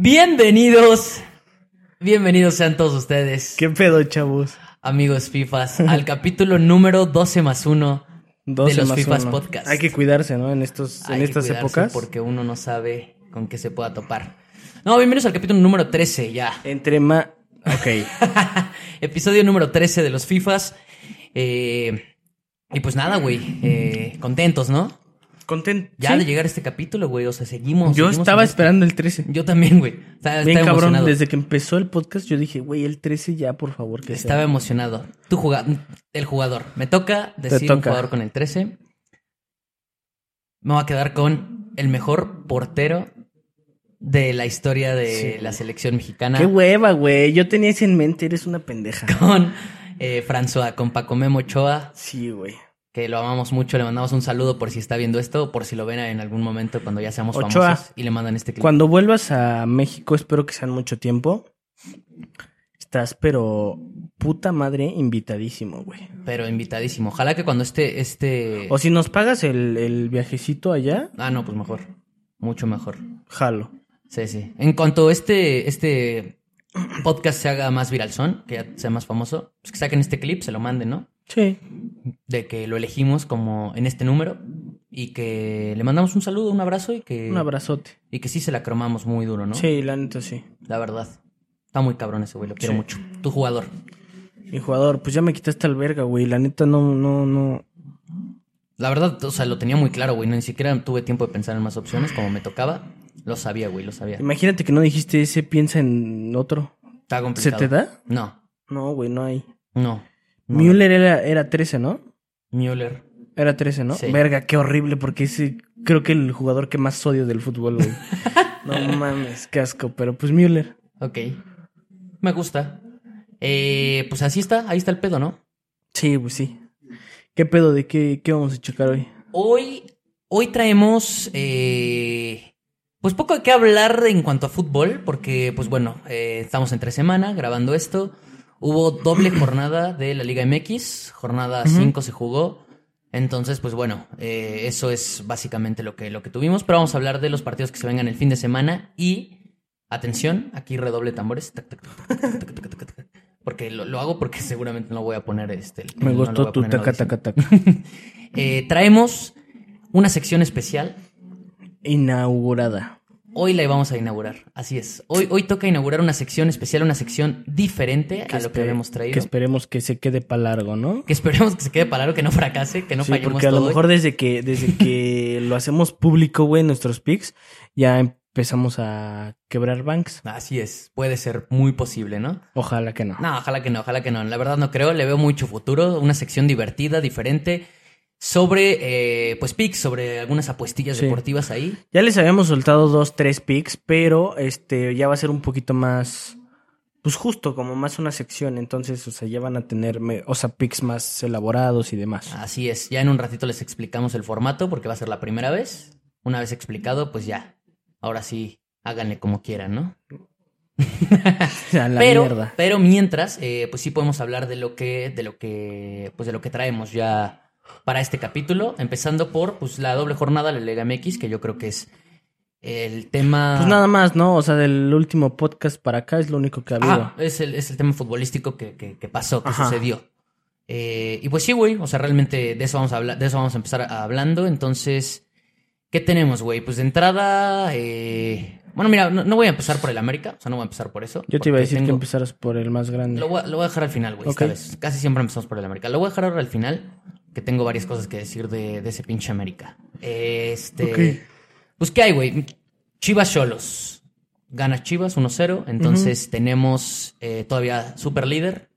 Bienvenidos. Bienvenidos sean todos ustedes, ¿Qué pedo, chavos? amigos FIFAs, al capítulo número 12 más 1 de 12 los más FIFAs uno. Podcast. Hay que cuidarse, ¿no? En estos, Hay en que estas épocas. Porque uno no sabe con qué se pueda topar. No, bienvenidos al capítulo número 13 ya. Entre más. Ok. Episodio número 13 de los FIFAs. Eh, y pues nada, güey. eh, contentos, ¿no? Contento. Ya ¿Sí? de llegar a este capítulo, güey. O sea, seguimos. Yo seguimos estaba en esto. esperando el 13. Yo también, güey. Estaba, Bien estaba cabrón, emocionado. desde que empezó el podcast yo dije, güey, el 13 ya, por favor, que Estaba sea. emocionado. Tú juga- el jugador. Me toca decir un toca. jugador con el 13. Me voy a quedar con el mejor portero de la historia de Sí. la selección mexicana. Qué hueva, güey. Yo tenía ese en mente, eres una pendeja. Con eh, François, con Paco Memo Ochoa, Sí, güey. Que lo amamos mucho. Le mandamos un saludo por si está viendo esto, por si lo ven en algún momento cuando ya seamos Ochoa. famosos y le mandan este clip. Cuando vuelvas a México, espero que sean mucho tiempo. Estás, pero puta madre, invitadísimo, güey. Pero invitadísimo. Ojalá que cuando esté este. O si nos pagas el, el viajecito allá, Ah, no, pues mejor. Mucho mejor. jalo. Sí, sí. En cuanto este, este podcast se haga más viral son, que ya sea más famoso, pues que saquen este clip, se lo manden, ¿no? Sí. De que lo elegimos como en este número y que le mandamos un saludo, un abrazo y que, Un abrazote. y que sí se la cromamos muy duro, ¿no? Sí, la neta sí. La verdad. Está muy cabrón ese güey, lo quiero Sí. mucho. Tu jugador. Mi jugador, pues ya me quitaste al verga, güey. La neta no, no, no. La verdad, o sea, lo tenía muy claro, güey. No, ni siquiera tuve tiempo de pensar en más opciones, como me tocaba. Lo sabía, güey, lo sabía. Imagínate que no dijiste ese, piensa en otro. Está ¿Se complicado. te da? No, No, güey, no hay. no. No. Müller era, era 13, ¿no? Müller. Era 13, ¿no? Sí. Verga, qué horrible, porque ese creo que el jugador que más odio del fútbol, güey. no mames, qué asco, pero pues Müller. Ok. Me gusta. Eh, pues así está, ahí está el pedo, ¿no? Sí, pues sí. ¿Qué pedo de qué, qué vamos a checar hoy? Hoy, hoy traemos, eh, pues poco de qué hablar en cuanto a fútbol, porque, pues bueno, eh, estamos entre semana grabando esto. Hubo doble jornada de la Liga MX, jornada 5 se jugó. Entonces, pues bueno, eh, eso es básicamente lo que, lo que tuvimos, pero vamos a hablar de los partidos que se vengan el fin de semana y, atención, aquí redoble tambores, porque lo, lo hago porque seguramente no voy a poner este... El, Me gustó tu taca, taca, taca. Eh, traemos una sección especial. Inaugurada. Hoy la vamos a inaugurar. Así es. Hoy, hoy toca inaugurar una sección especial, una sección diferente a lo que habíamos traído. Que Que, esperemos que se quede para largo, ¿no? esperemos que se quede para largo, que no fracase, que no sí, fallemos porque a lo hoy. mejor desde que, desde que lo hacemos público, güey, nuestros pics, ya empezamos a quebrar banks. Así es. Puede ser muy posible, ¿no? Ojalá que no. No, ojalá que no, ojalá que no. La verdad no creo. Le veo mucho futuro. Una sección divertida, diferente. Sobre, eh, pues, picks, sobre algunas apuestillas Sí. deportivas ahí. Ya les habíamos soltado dos, tres picks, pero este ya va a ser un poquito más, pues justo, como más una sección. Entonces, o sea, ya van a tener, o sea, picks más elaborados y demás. Así es, ya en un ratito les explicamos el formato porque va a ser la primera vez. Una vez explicado, pues ya. Ahora sí, háganle como quieran, ¿no? A la pero, mierda. pero mientras, eh, pues sí podemos hablar de lo que, de lo que, pues de lo que traemos ya para este capítulo, empezando por pues la doble jornada de la Liga MX, que yo creo que es el tema. Pues nada más, ¿no? O sea, del último podcast para acá es lo único que ha habido. Ah, es el, es el tema futbolístico que, que- que pasó, que Ajá. sucedió. Eh, y pues sí, güey, o sea, realmente de eso vamos a hablar, de eso vamos a empezar a- hablando. Entonces, ¿qué tenemos, güey? Pues de entrada, eh, bueno, mira, no, no voy a empezar por el América, o sea, no voy a empezar por eso. Yo te iba a decir que empezaras por el más grande. Lo voy, a, lo voy a dejar al final, güey, esta Ok. vez. Casi siempre empezamos por el América. Lo voy a dejar ahora al final, que tengo varias cosas que decir de, de ese pinche América. Este. Ok. Pues, ¿qué hay, güey? Chivas Cholos. Gana Chivas 1-0. Entonces tenemos eh, todavía super líder.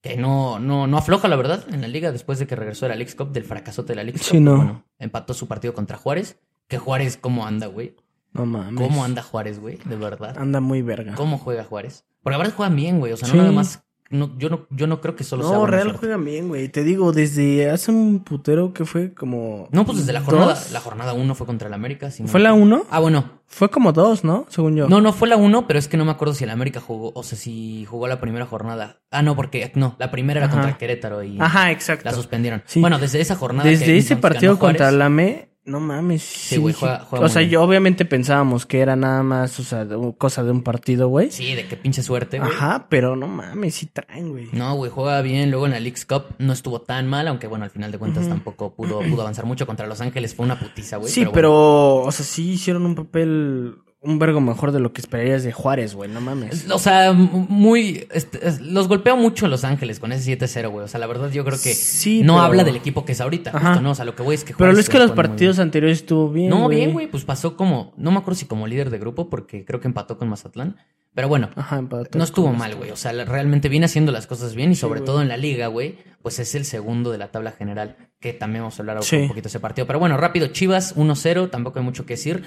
Que no, no, no afloja, la verdad, en la liga después de que regresó de la League Cup, del fracasote de la League Cup. Sí, no. Bueno, empató su partido contra Juárez. Que Juárez, ¿cómo anda, güey? No mames. ¿Cómo anda Juárez, güey? De verdad. Anda muy verga. ¿Cómo juega Juárez? Porque la verdad juegan bien, güey. O sea, Sí. no nada más. No, yo, no, yo no creo que solo sea. No, Real juegan bien, güey. Te digo, desde hace un putero que fue como. No, pues desde la jornada. ¿Dos? La jornada 1 fue contra el América. si no- ¿Fue la uno? Ah, bueno. Fue como dos, ¿no? Según yo. No, no fue la 1, pero es que no me acuerdo si el América jugó. O sea, si jugó la primera jornada. Ah, no, porque. No, la primera era Ajá. contra Querétaro y Ajá, exacto. la suspendieron. Sí. Bueno, desde esa jornada. Desde que ese partido Juárez, contra la AME, No mames. Sí, güey, juega- juega O sea, bien. yo obviamente pensábamos que era nada más, o sea, de- cosa de un partido, güey. Sí, de qué pinche suerte, güey. Ajá, pero no mames, sí traen, güey. No, güey, juega bien. Luego en la Leagues Cup no estuvo tan mal, aunque bueno, al final de cuentas tampoco pudo, pudo avanzar mucho contra Los Ángeles. Fue una putiza, güey. sí, bueno. pero, o sea, sí hicieron un papel, un vergo mejor de lo que esperarías de Juárez, güey, no mames. O sea, muy. este, es- los golpeó mucho Los Ángeles con ese 7-0, güey. O sea, la verdad, yo creo que Sí, no pero- habla del equipo que es ahorita. Justo, no, o sea, lo que voy es que. Pero Juárez es que los partidos anteriores estuvo bien. No, bien, güey. Pues pasó como. No me acuerdo si como líder de grupo, porque creo que empató con Mazatlán. Pero bueno, Ajá, no estuvo mal, este. güey. O sea, realmente viene haciendo las cosas bien y sobre güey. todo en la liga, güey, pues es el segundo de la tabla general, que también vamos a hablar Sí. un poquito de ese partido. Pero bueno, rápido, Chivas 1-0, tampoco hay mucho que decir.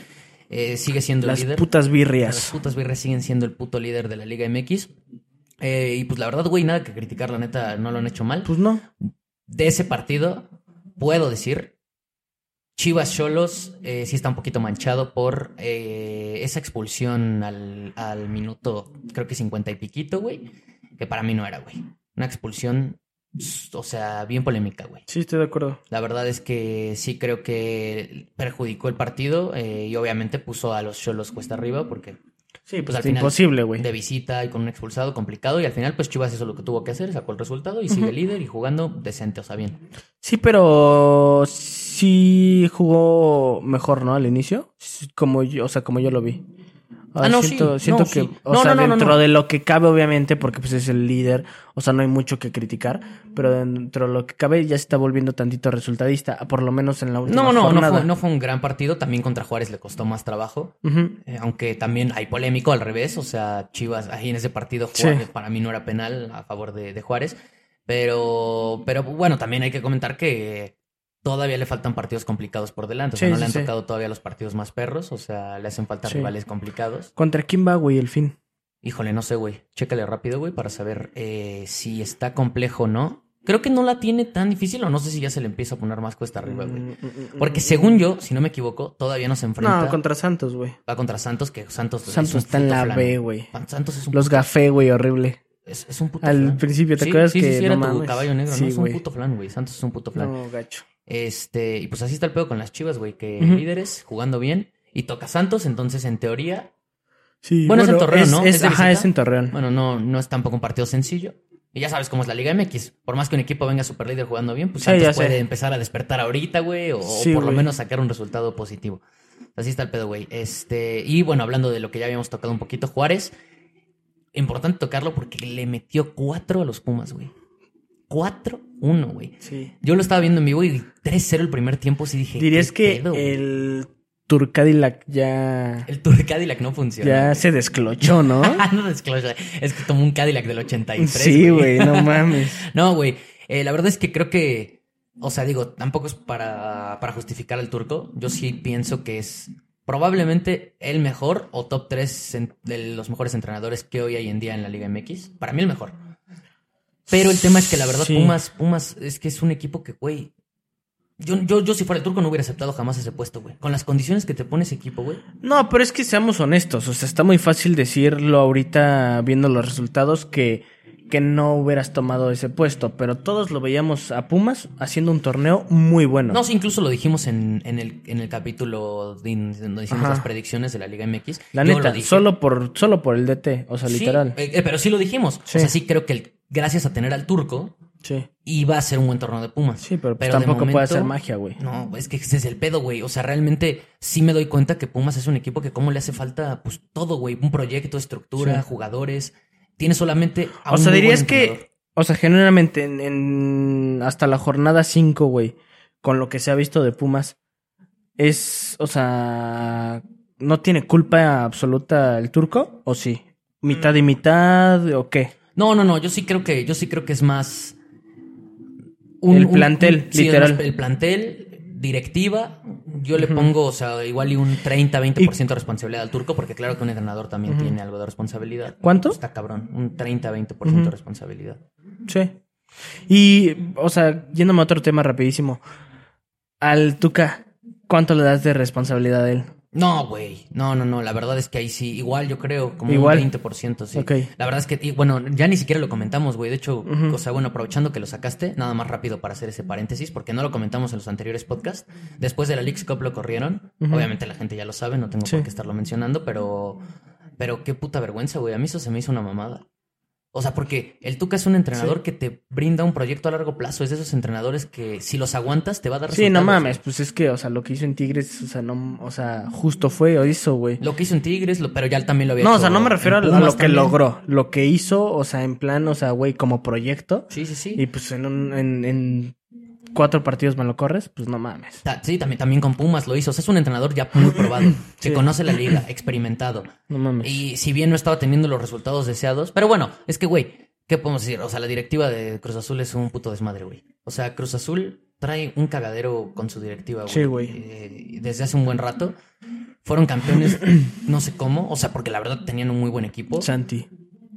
Eh, sigue siendo Las el líder. putas Las birrias. putas birres siguen siendo el puto líder de la Liga MX. Eh, y pues la verdad, güey, nada que criticar, la neta, no lo han hecho mal. Pues no. De ese partido, puedo decir, Chivas Cholos eh, sí está un poquito manchado por eh, esa expulsión al, al minuto, creo que 50 y piquito, güey, que para mí no era, güey. Una expulsión, o sea, bien polémica, güey. Sí, estoy de acuerdo. La verdad es que sí creo que perjudicó el partido eh, y obviamente puso a los Cholos cuesta arriba porque Sí, Pues pues, al final, imposible, güey. de visita y con un expulsado complicado y al final pues Chivas hizo lo que tuvo que hacer, sacó el resultado y sigue líder y jugando decente, o sea, bien. Sí, pero sí jugó mejor, ¿no? Al inicio. Como yo, o sea, como yo lo vi. Ah, no, sí. siento, siento No, que, sí. o No, sea, no, dentro de lo que cabe, obviamente, porque pues es el líder, o sea, no hay mucho que criticar, pero dentro de lo que cabe ya se está volviendo tantito resultadista, por lo menos en la última No, no, no fue, no fue un gran partido, también contra Juárez le costó más trabajo, eh, aunque también hay polémico al revés, o sea, Chivas ahí en ese partido Sí. Para mí no era penal a favor de, de Juárez, pero, pero bueno, también hay que comentar que todavía le faltan partidos complicados por delante, o sea, Sí, no sí, le han sí. tocado todavía los partidos más perros, o sea, le hacen falta rivales complicados. ¿Contra quién va, güey, el fin? Híjole, no sé, güey. Chécale rápido, güey, para saber eh, si está complejo o no. Creo que no la tiene tan difícil o no sé si ya se le empieza a poner más cuesta arriba, güey. Mm, mm, mm, Porque según yo, si no me equivoco, todavía no se enfrenta. No, contra Santos, güey. Va contra Santos, que Santos, es Santos un está en la flan. B, güey. Santos es un Los gafé, güey, horrible. es, es un puto Al flan. principio, ¿te Sí, acuerdas sí, que sí, no era tu mames? caballo negro, Sí, ¿no? Es un puto flan, güey. Santos es un puto flan. No, gacho. Este, y pues así está el pedo con las chivas, güey, que líderes, jugando bien. Y toca Santos, entonces en teoría, Sí, Bueno, es en Torreón, ¿no? Es, ¿Es de ajá, es en Torreón. Bueno, no, no es tampoco un partido sencillo. Y ya sabes cómo es la Liga MX. Por más que un equipo venga super líder jugando bien, pues Sí, Santos sé. puede empezar a despertar ahorita, güey, o, Sí, por lo menos sacar un resultado positivo. Así está el pedo, güey. Este, y bueno, hablando de lo que ya habíamos tocado un poquito, Juárez, importante tocarlo porque le metió 4 a los Pumas, güey. 4-1, güey. Sí. Yo lo estaba viendo en vivo y 3-0 el primer tiempo, sí dije. Dirías ¿qué que pedo, el Turcadillac ya, El Tour Cadillac no funciona. ya güey. se desclochó, ¿no? no desclosure. Es que tomó un Cadillac del 83. sí, güey, no mames. No, güey. Eh, la verdad es que creo que. O sea, digo, tampoco es para, para justificar al turco. Yo sí pienso que es probablemente el mejor o top 3 de los mejores entrenadores que hoy hay en día en la Liga MX. Para mí el mejor. Pero el tema es que la verdad, Sí. Pumas, Pumas es que es un equipo que, güey. Yo, yo, yo si fuera el turco no hubiera aceptado jamás ese puesto, güey. Con las condiciones que te pone ese equipo, güey. No, pero es que seamos honestos. O sea, está muy fácil decirlo ahorita viendo los resultados que, que no hubieras tomado ese puesto. Pero todos lo veíamos a Pumas haciendo un torneo muy bueno. No, sí, incluso lo dijimos en, en, el, en el capítulo de- donde hicimos Ajá. las predicciones de la Liga MX. La Yo neta, solo por, solo por el DT. O sea, Sí, literal. eh, eh, pero sí lo dijimos. Sí. O sea, sí creo que el- gracias a tener al turco, Sí. iba a ser un buen torneo de Pumas. Sí, pero, pues Pero tampoco puede hacer magia, güey. No, es que ese es el pedo, güey. O sea, realmente sí me doy cuenta que Pumas es un equipo que como le hace falta, pues todo, güey. Un proyecto, estructura, Sí. jugadores. Tiene solamente a O sea, dirías que, o sea, genuinamente en, en- hasta la jornada 5, güey, con lo que se ha visto de Pumas, es, o sea, ¿no tiene culpa absoluta el turco? ¿O sí? ¿Mitad y mitad o qué? No, no, no. Yo sí creo que, yo sí creo que es más. El plantel, sí, literal. más el plantel, directiva. Yo le pongo, o sea, igual y un 30-20% de responsabilidad al turco, porque claro que un entrenador también tiene algo de responsabilidad. ¿Cuánto? Está cabrón. Un 30-20% de responsabilidad. Sí. Y, o sea, yéndome a otro tema rapidísimo. Al Tuca, ¿cuánto le das de responsabilidad a él? No, güey. No, no, no. La verdad es que ahí sí. Igual yo creo, como Igual. un 20%, sí. Ok. La verdad es que, bueno, ya ni siquiera lo comentamos, güey. De hecho, Ujú. o sea, bueno, aprovechando que lo sacaste, nada más rápido para hacer ese paréntesis, porque no lo comentamos en los anteriores podcasts. Después de la Leagues Cup lo corrieron. Obviamente la gente ya lo sabe, no tengo Sí. por qué estarlo mencionando, pero, pero qué puta vergüenza, güey. A mí eso se me hizo una mamada. O sea, porque el Tuca es un entrenador Sí. que te brinda un proyecto a largo plazo. Es de esos entrenadores que si los aguantas te va a dar Sí, no resultados. mames, pues es que, o sea, lo que hizo en Tigres, o sea, no, o sea, justo fue o hizo, güey. Lo que hizo en Tigres, lo- pero ya también lo había No, o hecho sea, no me refiero a, lo que también. logró, lo que hizo, o sea, en plan, o sea, güey, como proyecto. Sí, sí, sí. Y pues en, un, en, en cuatro partidos me lo corres, pues no mames. Sí, también, también con Pumas lo hizo. O sea, es un entrenador ya muy probado, que Sí. conoce la liga, experimentado. No mames. Y si bien no estaba teniendo los resultados deseados, pero bueno, es que, güey, ¿qué podemos decir? O sea, la directiva de Cruz Azul es un puto desmadre, güey. O sea, Cruz Azul trae un cagadero con su directiva, güey. Sí, güey. Eh, desde hace un buen rato. Fueron campeones, no sé cómo, o sea, porque la verdad tenían un muy buen equipo. Santi.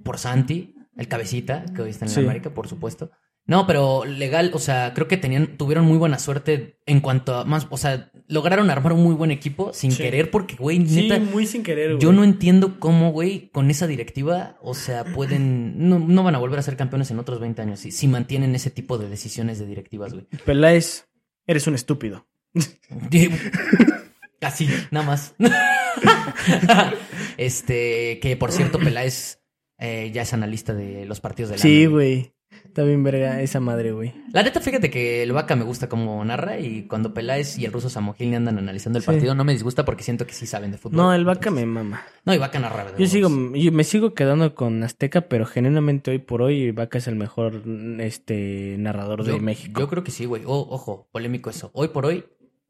por Santi, el cabecita, que hoy está en Sí. la América, por supuesto. No, pero legal, o sea, creo que tenían, tuvieron muy buena suerte en cuanto a más, o sea, lograron armar un muy buen equipo sin Sí. querer, porque, güey, neta, muy sin querer, yo no entiendo cómo, güey, con esa directiva, o sea, pueden, no, no van a volver a ser campeones en otros 20 años si, si mantienen ese tipo de decisiones de directivas, güey. Peláez, eres un estúpido. Así, nada más. este, que por cierto, Peláez eh, ya es analista de los partidos de la Sí, güey. Está bien verga esa madre, güey. La neta, fíjate que el Vaca me gusta como narra y cuando Peláez y el ruso Samogil andan analizando el Sí. partido no me disgusta porque siento que sí saben de fútbol. No, el vaca me mama. No, y Vaca narra. Yo sigo, yo me sigo quedando con Azteca, pero genuinamente hoy por hoy Vaca es el mejor este narrador de México. Yo creo que sí, güey. O- ojo, polémico eso. Hoy por hoy,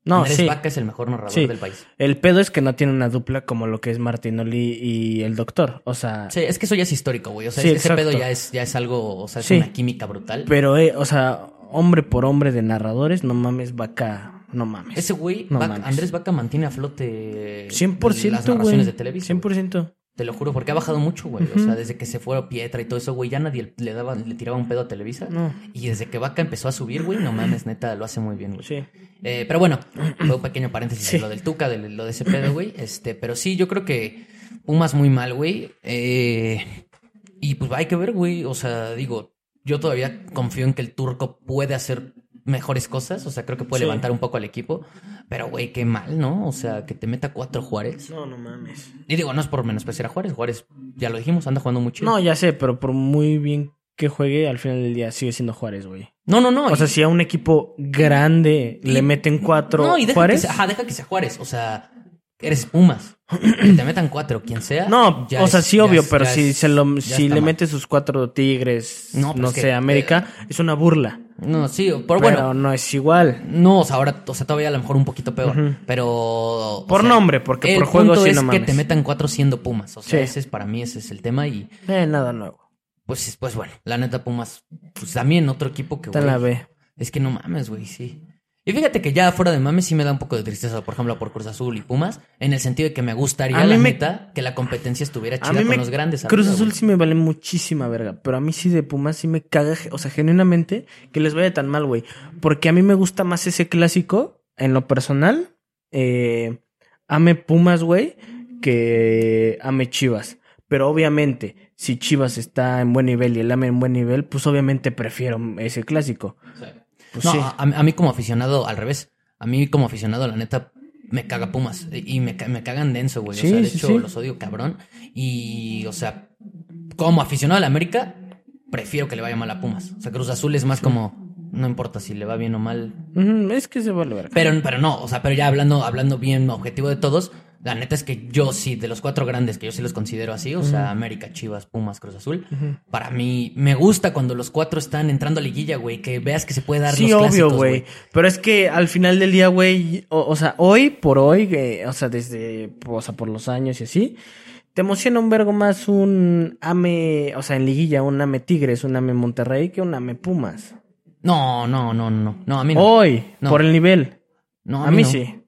no, Andrés sí. Vaca es el mejor narrador Sí. del país. El pedo es que no tiene una dupla como lo que es Martinoli y el doctor. O sea, Sí, es que eso ya es histórico, güey. O sea, Sí, ese pedo ya es, ya es algo, o sea, es una química brutal. pero, eh, o sea, hombre por hombre de narradores, no mames, Vaca, no mames. Ese güey, No Vaca- mames. Andrés Vaca mantiene a flote 100%, las narraciones de Televisa. 100%. Te lo juro, porque ha bajado mucho, güey. O sea, desde que se fue a Pietra y todo eso, güey, ya nadie le daba, le tiraba un pedo a Televisa. No. Y desde que Vaca empezó a subir, güey, no mames, neta, lo hace muy bien, güey. Sí. Eh, pero bueno, fue un pequeño paréntesis Sí. de lo del Tuca, de lo de ese pedo, güey. Este, pero sí, yo creo que Pumas muy mal, güey. Eh, y pues hay que ver, güey. O sea, digo, yo todavía confío en que el turco puede hacer mejores cosas. O sea, creo que puede Sí. levantar un poco al equipo. Pero, güey, qué mal, ¿no? O sea, que te meta cuatro Juárez. No, no mames. Y digo, no es por menospreciar a Juárez. Juárez, ya lo dijimos, anda jugando mucho. No, ya sé, pero por muy bien que juegue, al final del día sigue siendo Juárez, güey. no, no. no O sea, si a un equipo grande Y- le meten cuatro No, y deja Juárez. que sea, ajá, deja que sea Juárez. O sea, eres Pumas. Que te metan cuatro, quien sea. No, ya o sea, es- sí, obvio, es- pero si es- se lo, si le mal. mete sus cuatro tigres, No, no, pero es sé, que, América, es una burla. No, sí, pero Pero bueno. no es igual. No, o sea, ahora, o sea, todavía a lo mejor un poquito peor. Pero. Por sea, nombre, porque por juego punto sí es no que mames. te metan cuatro siendo Pumas. O sea, Sí. ese es para mí, ese es el tema. Y Eh, nada nuevo. pues, pues bueno, la neta, Pumas, pues también otro equipo que. Está güey, la B. Es que no mames, güey, sí. Y fíjate que ya fuera de mames sí me da un poco de tristeza, por ejemplo, por Cruz Azul y Pumas, en el sentido de que me gustaría, A la me- neta, que la competencia estuviera chida con me, los grandes. Cruz Azul güey. sí me vale muchísima verga, pero a mí sí de Pumas sí me caga, o sea, genuinamente, que les vaya tan mal, güey. Porque a mí me gusta más ese clásico, en lo personal, eh, ame Pumas, güey, que ame Chivas. Pero obviamente, si Chivas está en buen nivel y el ame en buen nivel, pues obviamente prefiero ese clásico. Sí. Pues no, sí. a, a mí como aficionado, al revés. A mí como aficionado, la neta, me caga Pumas. Y me, me cagan denso, güey. Sí, o sea, de sí, hecho, los odio cabrón. Y, o sea, como aficionado a la América, prefiero que le vaya mal a Pumas. O sea, Cruz Azul es más como, no importa si le va bien o mal. Es que se vale verga. Pero, pero no, o sea, pero ya hablando, hablando bien objetivo de todos, la neta es que yo sí, de los cuatro grandes, que yo sí los considero así, o sea, América, Chivas, Pumas, Cruz Azul, para mí me gusta cuando los cuatro están entrando a liguilla, güey, que veas que se puede dar Sí, los obvio, clásicos, güey. Pero es que al final del día, güey, o, o sea, hoy por hoy, eh, o sea, desde, o sea, por los años y así, te emociona un vergo más un AME, o sea, en liguilla, un AME Tigres, un AME Monterrey que un AME Pumas. No, no, no, no, no, a mí no. Hoy, No. por el nivel. no A mí no. sí.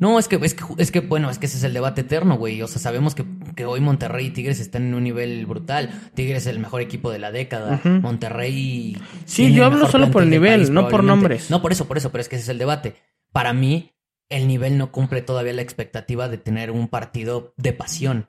No, es que, es que, es que, bueno, es que ese es el debate eterno, güey. O sea, sabemos que, que hoy Monterrey y Tigres están en un nivel brutal. Tigres es el mejor equipo de la década. Monterrey. Sí, yo hablo solo por el nivel, país, no por nombres. No, por eso, por eso, pero es que ese es el debate. Para mí, el nivel no cumple todavía la expectativa de tener un partido de pasión.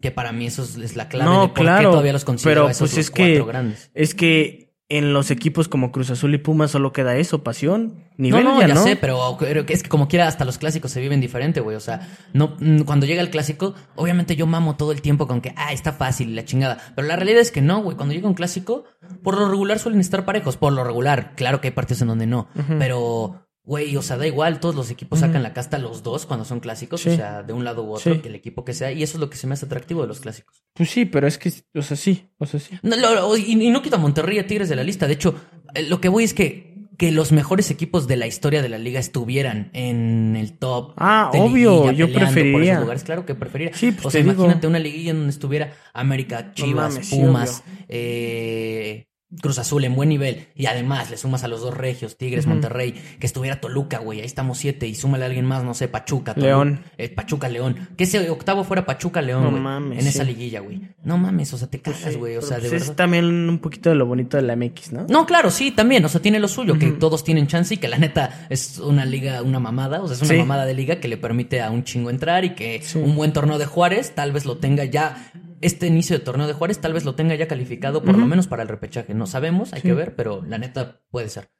Que para mí eso es, es la clave No, de por qué claro, todavía los considero pero, a esos pues, los es que- cuatro grandes. Es que en los equipos como Cruz Azul y Pumas solo queda eso, pasión. Nivel no, no, ya, ya no. sé, pero pero es que como quiera, hasta los clásicos se viven diferente, güey. O sea, no, mm, cuando llega el clásico, obviamente yo mamo todo el tiempo con que, ah, está fácil y la chingada. Pero la realidad es que no, güey. Cuando llega un clásico, por lo regular suelen estar parejos. Por lo regular, claro que hay partidos en donde no. Pero, güey, o sea, da igual. Todos los equipos sacan la casta los dos cuando son clásicos. Sí. O sea, de un lado u otro, Sí. que el equipo que sea. Y eso es lo que se me hace atractivo de los clásicos. Pues sí, pero es que, o sea, sí, o sea, sí. No, lo- lo- y, y no quito a Monterrey a Tigres de la lista. De hecho, eh, lo que voy es que, que los mejores equipos de la historia de la liga estuvieran en el top. Ah, obvio, yo por preferiría. esos lugares. Claro que preferiría. Sí, pues o sea, digo. imagínate una liguilla en donde estuviera América, Chivas, mames, sí, Pumas, eh, Cruz Azul en buen nivel. Y además le sumas a los dos regios, Tigres. Monterrey, que estuviera Toluca, güey. Ahí estamos siete. Y súmale a alguien más, no sé, Pachuca. León. eh, Pachuca, León. Que ese octavo fuera Pachuca, León, No mames, En esa liguilla, güey. No mames, o sea, te cagas, güey. O sea, de pues, verdad. Es también un poquito de lo bonito de la MX, ¿no? No, claro, sí, también. O sea, tiene lo suyo, que todos tienen chance y que la neta es una liga, una mamada. O sea, es una Sí. mamada de liga que le permite a un chingo entrar y que Sí. un buen torneo de Juárez tal vez lo tenga ya. Este inicio de torneo de Juárez tal vez lo tenga ya calificado, por lo menos para el repechaje. No sabemos, hay Sí. que ver, pero la neta puede ser.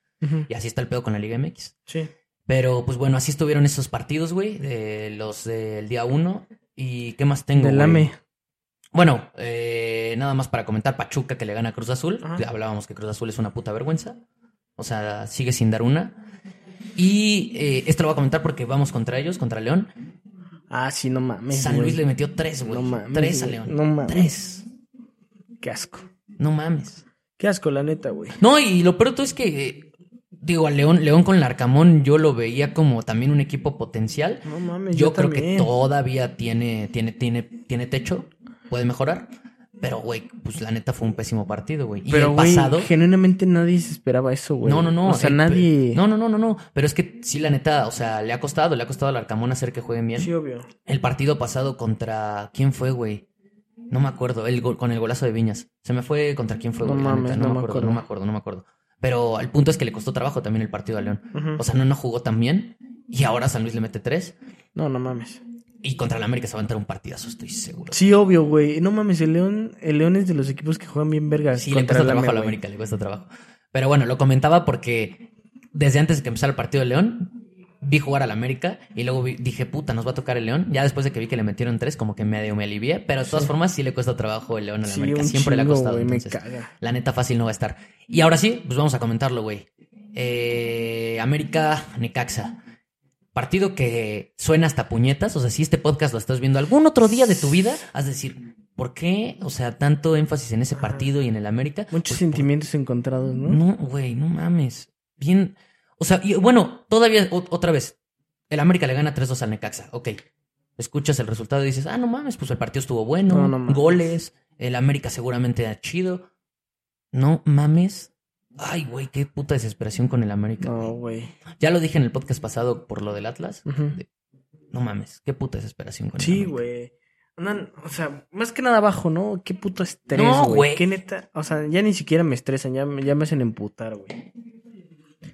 Y así está el pedo con la Liga MX. Sí. Pero pues bueno, así estuvieron esos partidos, güey, de los del día uno. ¿Y qué más tengo? Del? AME. Bueno, eh, nada más para comentar Pachuca que le gana a Cruz Azul. Ajá. Hablábamos que Cruz Azul es una puta vergüenza. O sea, sigue sin dar una. Y eh, esto lo voy a comentar porque vamos contra ellos, contra León. Ah, sí, no mames. San güey. Luis le metió tres, güey. No mames, tres a. León. No mames. Tres. Qué asco. No mames. Qué asco, la neta, güey. No, y lo peor todo es que, eh, digo, a León, León con Larcamón yo lo veía como también un equipo potencial. No mames, Yo, yo, creo que también. todavía tiene, tiene, tiene, tiene techo, puede mejorar. Pero, güey, pues la neta fue un pésimo partido, güey. Y Pero, el güey, pasado. genuinamente nadie se esperaba eso, güey. No, no, no. O sea, el- nadie. No, no, no, no, no. Pero es que sí, la neta, o sea, le ha costado, le ha costado al Arcamón hacer que jueguen bien. Sí, obvio. El partido pasado contra. ¿Quién fue, güey? No me acuerdo. El gol- con el golazo de Viñas. Se me fue contra quién fue, No güey. la mames, neta, no no, me me acuerdo, acuerdo. no me acuerdo, no me acuerdo. Pero el punto es que le costó trabajo también el partido a León. O sea, no, no jugó tan bien. Y ahora San Luis le mete tres. No, no mames. Y contra el América se va a entrar un partidazo, estoy seguro. Sí, obvio, güey. No mames, el León, el León es de los equipos que juegan bien vergas. Sí, le cuesta trabajo a AME, la güey. América, le cuesta trabajo. Pero bueno, lo comentaba porque desde antes de que empezara el partido de León, vi jugar al América y luego vi- dije, puta, nos va a tocar el León. Ya después de que vi que le metieron tres, como que medio me alivié. Pero de todas formas, sí le cuesta trabajo el León al Sí, América. Siempre le ha costado. entonces, la neta fácil no va a estar. Y ahora sí, pues vamos a comentarlo, güey. Eh, América, Necaxa. Partido que suena hasta puñetas. O sea, si este podcast lo estás viendo algún otro día de tu vida, has de decir, ¿por qué? O sea, tanto énfasis en ese partido y en el América. Muchos Pues, sentimientos encontrados, ¿no? no, güey, no mames. Bien. O sea, y bueno, todavía o- otra vez. El América le gana 3-2 al Necaxa. Ok. Escuchas el resultado y dices, ah, no mames, pues el partido estuvo bueno. No, no goles. El América seguramente era chido. No mames. Ay, güey, qué puta desesperación con el América. No, güey. güey. Ya lo dije en el podcast pasado por lo del Atlas. No mames, qué puta desesperación con el Sí, América. güey. Andan, o sea, más que nada abajo, ¿no? Qué puto estrés, No, güey. güey. Qué neta. O sea, ya ni siquiera me estresan, ya, me- ya me hacen emputar, güey.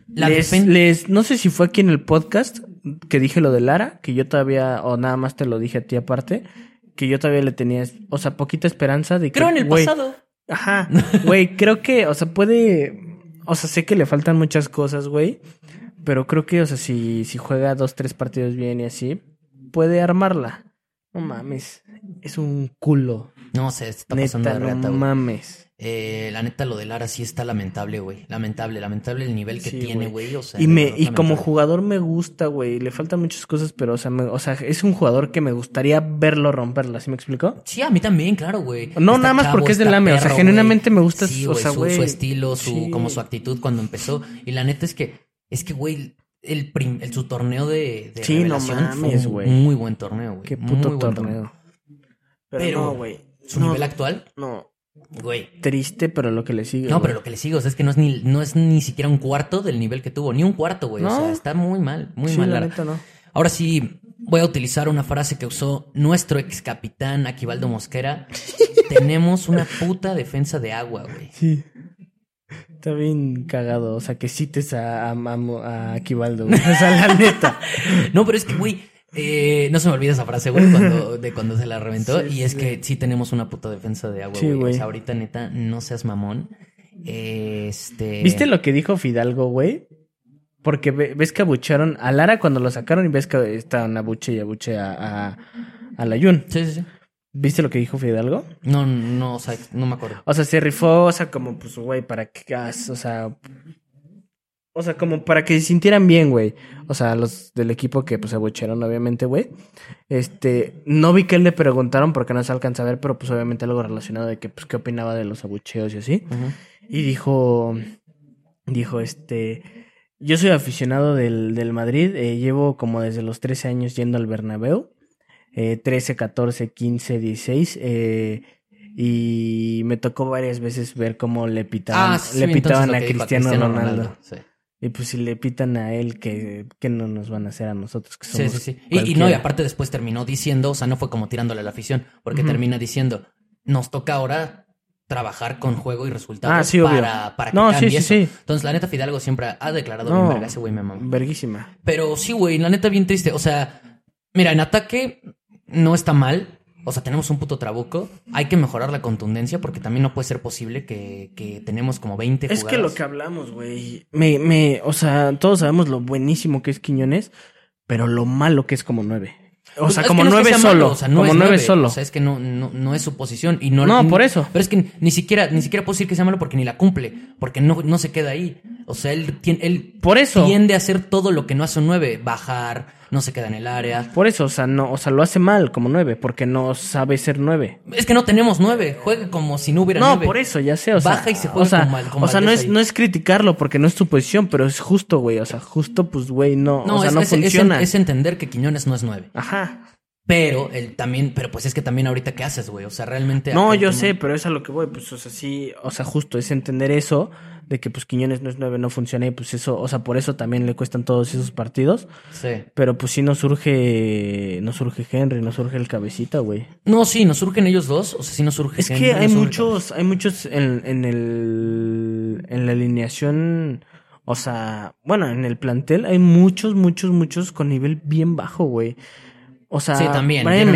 La les, les- no sé si fue aquí en el podcast que dije lo de Lara, que yo todavía, o nada más te lo dije a ti aparte, que yo todavía le tenía, o sea, poquita esperanza de que. Creo en el güey, pasado. Ajá, güey, creo que, o sea, puede, o sea, sé que le faltan muchas cosas, güey, pero creo que, o sea, si, si juega dos, tres partidos bien y así, puede armarla. No mames, es un culo. No sé, está pasando Neta, de no reata, güey. mames. Eh, la neta, lo de Lara sí está lamentable, güey. Lamentable, lamentable el nivel que Sí, tiene, güey. O sea, Y me, y como jugador me gusta, güey. Le faltan muchas cosas, pero, o sea, me- o sea, es un jugador que me gustaría verlo romperla, ¿sí me explico? Sí, a mí también, claro, güey. No, Está nada más porque es del AME, o sea, genuinamente me gusta, Sí, o sea, su, estilo, su, Sí. como su actitud cuando empezó. Y la neta es que, es que, güey, el, prim- el- su torneo de, de Sí, no revelación fue mames, un güey. muy buen torneo, güey. Qué Muy puto buen torneo. Pero, no, güey. Su No, nivel actual, no. güey. Triste, pero lo que le sigue. No, güey. pero lo que le sigo, o sea, es que no es ni, no es ni siquiera un cuarto del nivel que tuvo, ni un cuarto, güey. O sea, está muy mal, muy Sí, mal. la neta, no. Ahora sí, voy a utilizar una frase que usó nuestro ex capitán Aquivaldo Mosquera. Tenemos una puta defensa de agua, güey. Sí. Está bien cagado, o sea, que cites a, a, a, a Aquivaldo, güey. O sea, la neta. No, pero es que, güey, eh, no se me olvida esa frase, güey, cuando, de cuando se la reventó. Sí, y es sí. que sí tenemos una puta defensa de agua, Sí, güey. O sea, ahorita, neta, no seas mamón. Este. ¿Viste lo que dijo Fidalgo, güey? Porque ve- ves que abucharon a Lara cuando lo sacaron y ves que estaban abuche y abuche a, a, a Layun. Sí, sí, sí. ¿Viste lo que dijo Fidalgo? No, no, o sea, no me acuerdo. O sea, se rifó, o sea, como, pues, güey, para que, gas- o sea, o sea, como para que se sintieran bien, güey. O sea, los del equipo que, pues, abuchearon, obviamente, güey. Este, no vi que le preguntaron porque no se alcanza a ver, pero, pues, obviamente algo relacionado de que, pues, qué opinaba de los abucheos y así. Y dijo, dijo, este, yo soy aficionado del, del Madrid, eh, llevo como desde los 13 años yendo al Bernabéu, eh, 13, 14, 15, 16, eh, y me tocó varias veces ver cómo le pitaban, Ah, sí, le pitaban a dijo, Cristiano, Ronaldo. Sí. Y pues si le pitan a él, ¿qué, qué no nos van a hacer a nosotros? Que Sí, somos sí, sí. Y, y no, y aparte después terminó diciendo, o sea, no fue como tirándole a la afición, porque termina diciendo, nos toca ahora trabajar con juego y resultados Ah, sí, para, para que No, sí, cambie sí, eso. sí. Entonces, la neta, Fidalgo siempre ha declarado No. bien verga, ese güey me mama. Verguísima. Pero sí, güey, la neta bien triste. O sea, mira, en ataque no está mal. O sea, tenemos un puto trabuco. Hay que mejorar la contundencia porque también no puede ser posible que, que tenemos como 20 Es que lo que hablamos, güey. Me, me, o sea, todos sabemos lo buenísimo que es Quiñones, pero lo malo que es como nueve. O Pues sea, es como que no es que nueve sea solo. o sea, no como es nueve nueve. solo. O sea, es que no, no, no es su posición. Y no, No, por eso. Pero es que ni siquiera, ni siquiera puedo decir que sea malo porque ni la cumple. Porque no, no se queda ahí. O sea, él, tien- él Por eso. tiende a hacer todo lo que no hace un 9. Bajar, no se queda en el área. Por eso, o sea, no, o sea, lo hace mal como nueve, porque no sabe ser nueve. Es que no tenemos 9. Juega como si no hubiera No, 9. por eso, ya sé, o sea. Baja y se juega o sea, con Val- con o sea, no es, ahí. no es criticarlo porque no es tu posición, pero es justo, güey. O sea, justo, pues, güey, no, No, o sea, es, no es- funciona. es entender que Quiñones no es 9. Ajá. Pero él también, pero pues es que también ahorita qué haces, güey. O sea, realmente. No, yo como- sé, pero es a lo que voy, pues, o sea, sí, o sea, justo es entender eso, de que pues Quiñones no es nueve, no funciona, y pues eso, o sea, por eso también le cuestan todos esos partidos, Sí. pero pues sí no surge, no surge Henry, no surge el cabecita, güey. No, sí, nos surgen ellos dos. O sea, sí nos surge. Es Henry, que nos hay muchos, hay muchos en, en el, en la alineación, o sea, bueno, en el plantel hay muchos, muchos, muchos con nivel bien bajo, güey. O sea, Sí, también, Brian,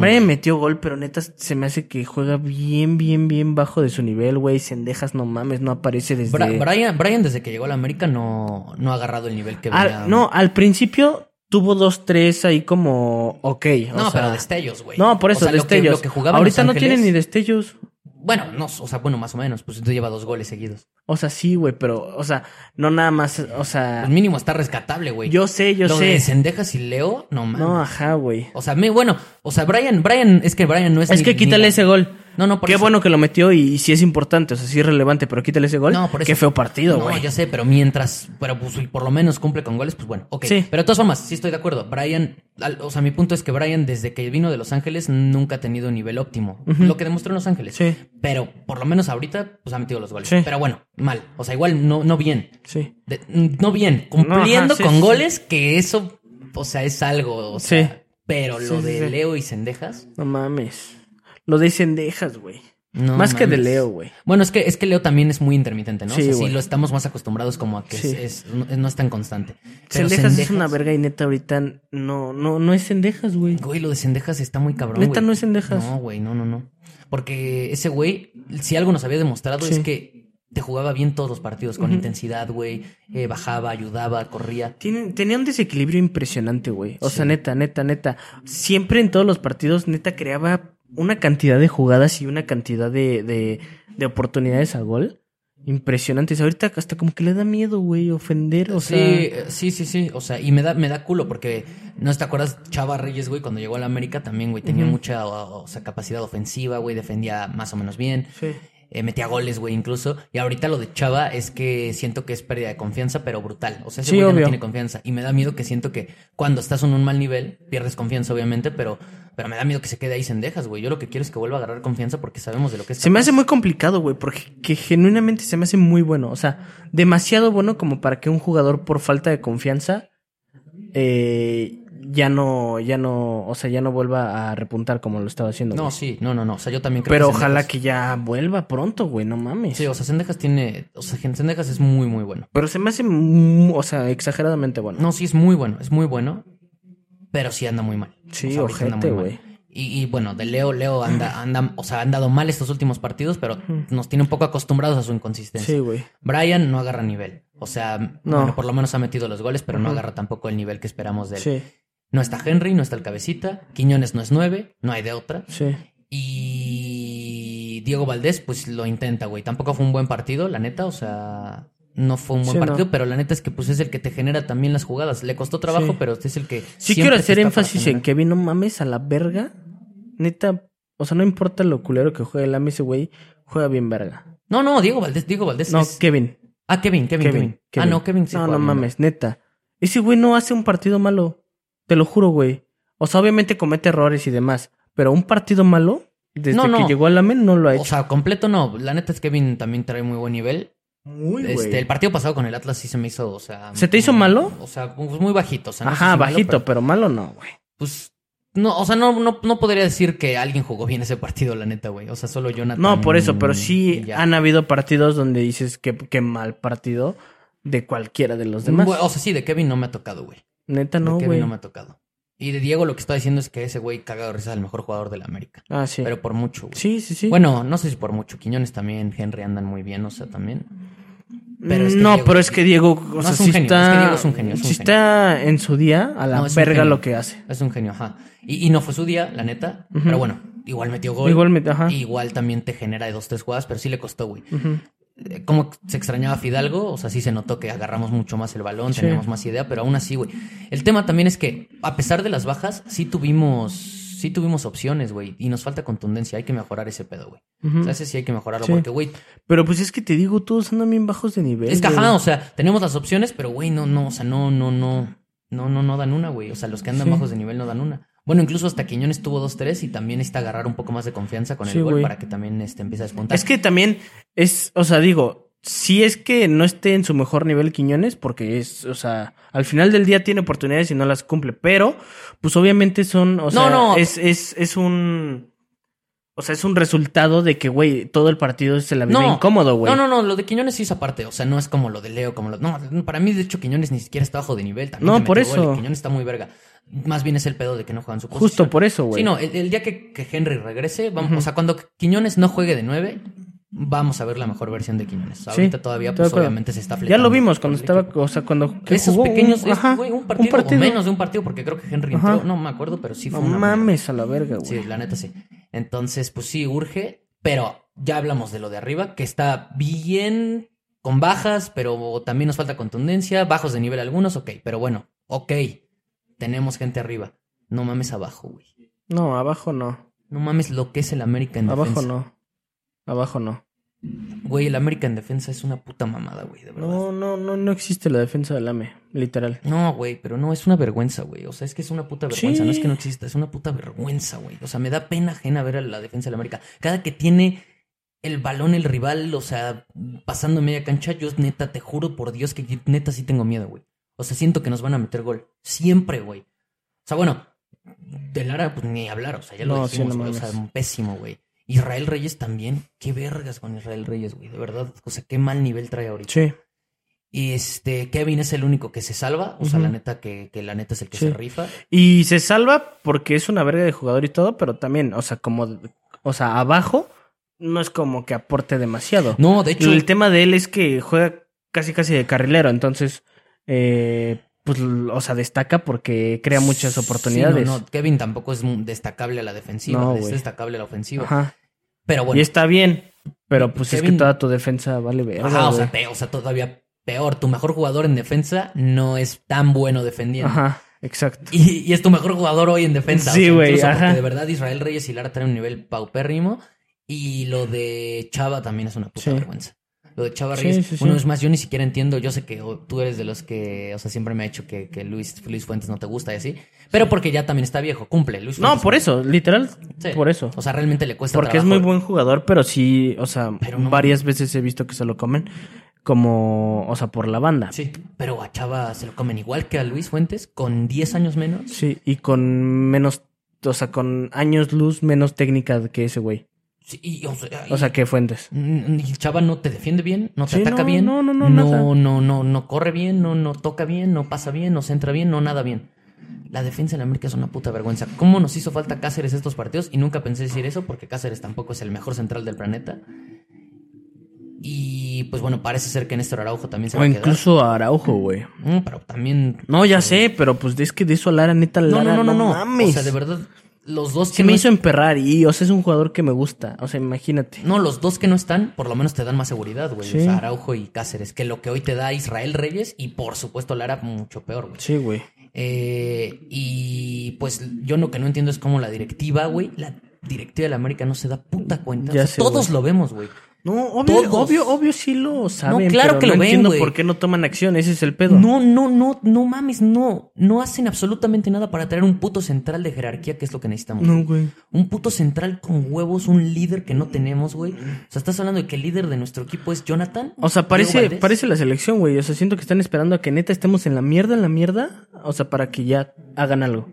me- metió gol, pero neta se me hace que juega bien, bien, bien bajo de su nivel, güey. Sendejas, no mames, no aparece desde... Bra- Brian, Brian, desde que llegó a la América, no, no ha agarrado el nivel que Al- venía. no, al principio tuvo dos, tres ahí como, ok. o No, sea- pero destellos, güey. No, por O eso, sea, lo que- destellos. lo que Ahorita no tiene ni destellos. Bueno, no, o sea, bueno, más o menos. Pues entonces lleva dos goles seguidos. O sea, sí, güey, pero, o sea, no nada más, o sea, Pues mínimo está rescatable, güey. yo sé, yo Lo sé. de Sendejas y Leo, no mames. No, ajá, güey. O sea, me, bueno, o sea, Brian, Brian, es que Brian no es Es ni- que quítale ni- ese gol. No, no, por Qué eso. bueno que lo metió y, y sí es importante, o sea, sí es relevante, pero quítale ese gol. No, por eso. Qué feo partido, No, güey. ya sé, pero mientras, pero pues por lo menos cumple con goles, pues bueno, ok. Sí. Pero de todas formas, sí estoy de acuerdo. Brian, al- o sea, mi punto es que Brian, desde que vino de Los Ángeles, nunca ha tenido un nivel óptimo. Lo que demostró en Los Ángeles. Sí. Pero por lo menos ahorita, pues ha metido los goles. Sí. Pero bueno, mal. O sea, igual no, no bien. Sí. De- no bien. Cumpliendo ajá, con goles, que eso, o sea, es algo. O sea, Sí. Pero lo de. Leo y Sendejas. No mames. Lo de Cendejas, güey. No Más que de. Leo, güey. Bueno, es que, es que Leo también es muy intermitente, ¿no? Sí, o sea, sí lo estamos más acostumbrados como a que Sí. es, es- no, no es tan constante. Pero Cendejas es Cendejas- una verga y neta ahorita no, no, no es Cendejas, güey. Güey, lo de Cendejas está muy cabrón, Neta no es Cendejas. No, güey, no, no, no. Porque ese güey, si algo nos había demostrado Sí. es que te jugaba bien todos los partidos, con intensidad, güey. eh, bajaba, ayudaba, corría. Tenía un desequilibrio impresionante, güey. O Sí. sea, neta, neta, neta. Siempre en todos los partidos, neta, creaba una cantidad de jugadas y una cantidad de, de, de oportunidades a gol impresionantes. Ahorita hasta como que le da miedo, güey, ofender, o sí, sea... sí, sí, sí. O sea, y me da, me da culo porque, ¿no te acuerdas? Chava Reyes, güey, cuando llegó a la América también, güey, tenía mucha o, o sea, capacidad ofensiva, güey, defendía más o menos bien. Sí. Eh, metía goles, güey, incluso. Y ahorita lo de Chava es que siento que es pérdida de confianza, pero brutal. O sea, ese Sí, güey ya no tiene confianza. Y me da miedo que siento que cuando estás en un mal nivel, pierdes confianza, obviamente, pero, pero me da miedo que se quede ahí sendejas, güey. Yo lo que quiero es que vuelva a agarrar confianza porque sabemos de lo que es Se me hace muy complicado, güey, porque que genuinamente se me hace muy bueno. O sea, demasiado bueno como para que un jugador por falta de confianza eh, ya no, ya no, o sea, ya no vuelva a repuntar como lo estaba haciendo. No, güey. sí, no, no, no. O sea, yo también creo Pero que ojalá Sendejas- que ya vuelva pronto, güey, no mames. Sí, o sea, Sendejas tiene. O sea, Sendejas es muy, muy bueno. Pero se me hace, o sea, exageradamente bueno. No, sí, es muy bueno, es muy bueno. Pero sí anda muy mal. Sí, O sea, ojete, güey. Y, y, bueno, de Leo, Leo anda, anda, o sea, ha andado mal estos últimos partidos, pero nos tiene un poco acostumbrados a su inconsistencia. Sí, güey. Brian no agarra nivel. O sea, No. bueno, por lo menos ha metido los goles, pero no agarra tampoco el nivel que esperamos de él. Sí, No está Henry, no está el cabecita. Quiñones no es nueve, no hay de otra. sí. Y Diego Valdés, pues lo intenta, güey. Tampoco fue un buen partido, la neta. O sea, no fue un buen Sí, no. partido, pero la neta es que pues es el que te genera también las jugadas. Le costó trabajo, Sí. pero es el que. Sí quiero hacer énfasis en. Kevin, no mames a la verga. Neta, o sea, no importa lo culero que juegue el AME, ese güey juega bien verga. No, no, Diego Valdés, Diego Valdés. No, es- Kevin. Ah, Kevin, Kevin, Kevin. Ah, no, Kevin sí No, no mames, neta. Ese güey no hace un partido malo. Te lo juro, güey. O sea, obviamente comete errores y demás. Pero un partido malo, desde No, no. que llegó al AME, no lo ha O hecho. sea, completo no. La neta es que Kevin también trae muy buen nivel. Muy, Este, el partido pasado con el Atlas sí se me hizo, o sea. ¿Se te hizo malo? O sea, pues muy bajito. O sea, no sé Ajá, malo, bajito, pero, pero malo no, güey. pues. No, o sea, no, no, no podría decir que alguien jugó bien ese partido, la neta, güey. O sea, solo Jonathan. No, por eso, pero sí han habido partidos donde dices que, que mal partido de cualquiera de los demás. O sea, sí, de Kevin no me ha tocado, güey. Neta, no, güey. no me ha tocado. Y de Diego lo que está diciendo es que ese güey cagado de risa es el mejor jugador de la América. Ah, sí. Pero por mucho, güey. Sí, sí, sí. Bueno, no sé si por mucho. Quiñones también, Henry andan muy bien, o sea, también. pero es que no, Diego- pero es que Diego, o sea, es un genio, está, es que Diego es un genio, es un sí genio. está en su día a la No, verga lo que hace. Es un genio, ajá. Y, y no fue su día, la neta. Pero bueno, igual metió gol. Igual me- ajá. Igual también te genera de dos, tres jugadas, pero sí le costó, güey. Eh, Como se extrañaba Fidalgo, o sea, sí se notó que agarramos mucho más el balón, Sí. teníamos más idea, pero aún así, güey. El tema también es que, a pesar de las bajas, sí tuvimos, sí tuvimos opciones, güey, y nos falta contundencia. Hay que mejorar ese pedo, güey. Ujú. O sea, ese sí hay que mejorarlo, Sí. porque, güey, Pero pues es que te digo, todos andan bien bajos de nivel. es que, ajá, o sea, tenemos las opciones, pero, güey, no, no, o sea, no, no, no, no, no, no dan una, güey. O sea, los que andan Sí. bajos de nivel no dan una. Bueno, incluso hasta Quiñones tuvo dos, tres y también necesita agarrar un poco más de confianza con el Sí, gol para que también este, empiece a despuntar. Es que también es, o sea, digo, si es que no esté en su mejor nivel Quiñones, porque es, o sea, al final del día tiene oportunidades y no las cumple, pero, pues obviamente son, o sea, no. es, es, es un, o sea, es un resultado de que, güey, todo el partido se la vive incómodo, güey. No, no, no, lo de Quiñones sí es aparte. O sea, no es como lo de Leo, como lo. No, para mí, de hecho, Quiñones ni siquiera está bajo de nivel. También No, por eso. gol, Quiñones está muy verga. Más bien es el pedo de que no juegan su posición. Justo por eso, güey. Sí, no, el, el día que, que Henry regrese, vamos, o sea, cuando Quiñones no juegue de nueve, vamos a ver la mejor versión de Quiñones. Ahorita todavía, pues obviamente se está Ya fletando lo vimos cuando estaba, o sea, cuando Esos jugó pequeños, un, es, ajá, güey, un, partido, o menos de un partido, porque creo que Henry entró, no me acuerdo, pero sí fue No una- mames a la verga, güey. Sí, la neta sí. Entonces, pues sí, urge, pero ya hablamos de lo de arriba, que está bien con bajas, pero también nos falta contundencia, bajos de nivel algunos, ok, pero bueno, ok, tenemos gente arriba. No mames abajo, güey. No, abajo no. No mames lo que es el América en Abajo defensa. no. Abajo no. Güey, el América en defensa es una puta mamada, güey, de verdad. No, no, no, no existe la defensa del AME, literal. No, güey, pero no, es una vergüenza, güey. O sea, es que es una puta vergüenza. Sí. No es que no exista, es una puta vergüenza, güey. O sea, me da pena ajena ver a la defensa de la América. Cada que tiene el balón el rival, o sea, pasando media cancha, yo neta, te juro por Dios que neta sí tengo miedo, güey. O sea, siento que nos van a meter gol. Siempre, güey. O sea, bueno, de Lara, pues ni hablar, o sea, ya lo No, sí, dijimos, no güey. o sea, mames. pésimo, güey. Israel Reyes también. Qué vergas con Israel Reyes, güey. De verdad, o sea, qué mal nivel trae ahorita. Sí. Y este, Kevin es el único que se salva. O sea, la neta que, que la neta es el que Sí. se rifa. Y se salva porque es una verga de jugador y todo, pero también, o sea, como, o sea, abajo no es como que aporte demasiado. No, de hecho, El tema de él es que juega casi casi de carrilero, entonces, eh, pues, o sea, destaca porque crea muchas sí, oportunidades. no, no, Kevin tampoco es destacable a la defensiva, No, es destacable a la ofensiva. Ajá. Pero bueno, Y está bien, pero pues es que toda tu defensa vale verga. ajá, o sea, o todavía peor. Tu mejor jugador en defensa no es tan bueno defendiendo. Ajá, exacto. Y, y es tu mejor jugador hoy en defensa. Sí, o sea, güey, porque ajá. de verdad Israel Reyes y Lara traen un nivel paupérrimo. Y lo de Chava también es una puta Sí. vergüenza. Lo de Chava Reyes, sí, sí. uno es más, yo ni siquiera entiendo. Yo sé que oh, tú eres de los que, o sea, siempre me ha hecho que, que Luis, Luis Fuentes no te gusta y así. Pero porque ya también está viejo, cumple. Luis No, Fuentes por cumple. eso, literal, Sí. por eso. O sea, realmente le cuesta Porque es muy buen jugador, pero sí, o sea, Pero no- varias veces he visto que se lo comen. como, o sea, por la banda. Sí, pero a Chava se lo comen igual que a Luis Fuentes, con 10 años menos. Sí, y con menos, o sea, con años luz menos técnica que ese güey. Sí, y, o sea, O sea, que Fuentes. Y Chava no te defiende bien, no te Sí, ataca no, bien. no, no, no, no, nada. no, no, no corre bien, no, no toca bien, no pasa bien, no centra bien, no nada bien. La defensa en América es una puta vergüenza. ¿Cómo nos hizo falta Cáceres estos partidos? Y nunca pensé decir eso porque Cáceres tampoco es el mejor central del planeta. Y pues bueno, parece ser que Néstor Araujo también se O va a quedar. incluso a Araujo, güey. Mm, pero también. No, ya sé, pero pues es que de eso a Lara, neta, No, Lara, no, no, no, no. mames. O sea, de verdad, los dos que Se no me hizo emperrar y, o sea, es un jugador que me gusta. O sea, imagínate. No, los dos que no están, por lo menos te dan más seguridad, güey. Sí. O sea, Araujo y Cáceres, que lo que hoy te da Israel Reyes y por supuesto Lara mucho peor, güey. Sí, güey. Eh, y pues yo lo que no entiendo es cómo la directiva, güey, la directiva de la América no se da puta cuenta. Ya O sea, sé, todos lo vemos, güey. No, obvio, Todos. obvio, obvio sí lo saben. claro pero que lo no ven, entiendo por qué no toman acción. Ese es el pedo. No, no, no, no mames, no. No hacen absolutamente nada para traer un puto central de jerarquía, que es lo que necesitamos. No, güey. Un puto central con huevos, un líder que no tenemos, güey. O sea, estás hablando de que el líder de nuestro equipo es Jonathan. O sea, parece, parece la selección, güey. O sea, siento que están esperando a que neta estemos en la mierda, en la mierda. O sea, para que ya hagan algo.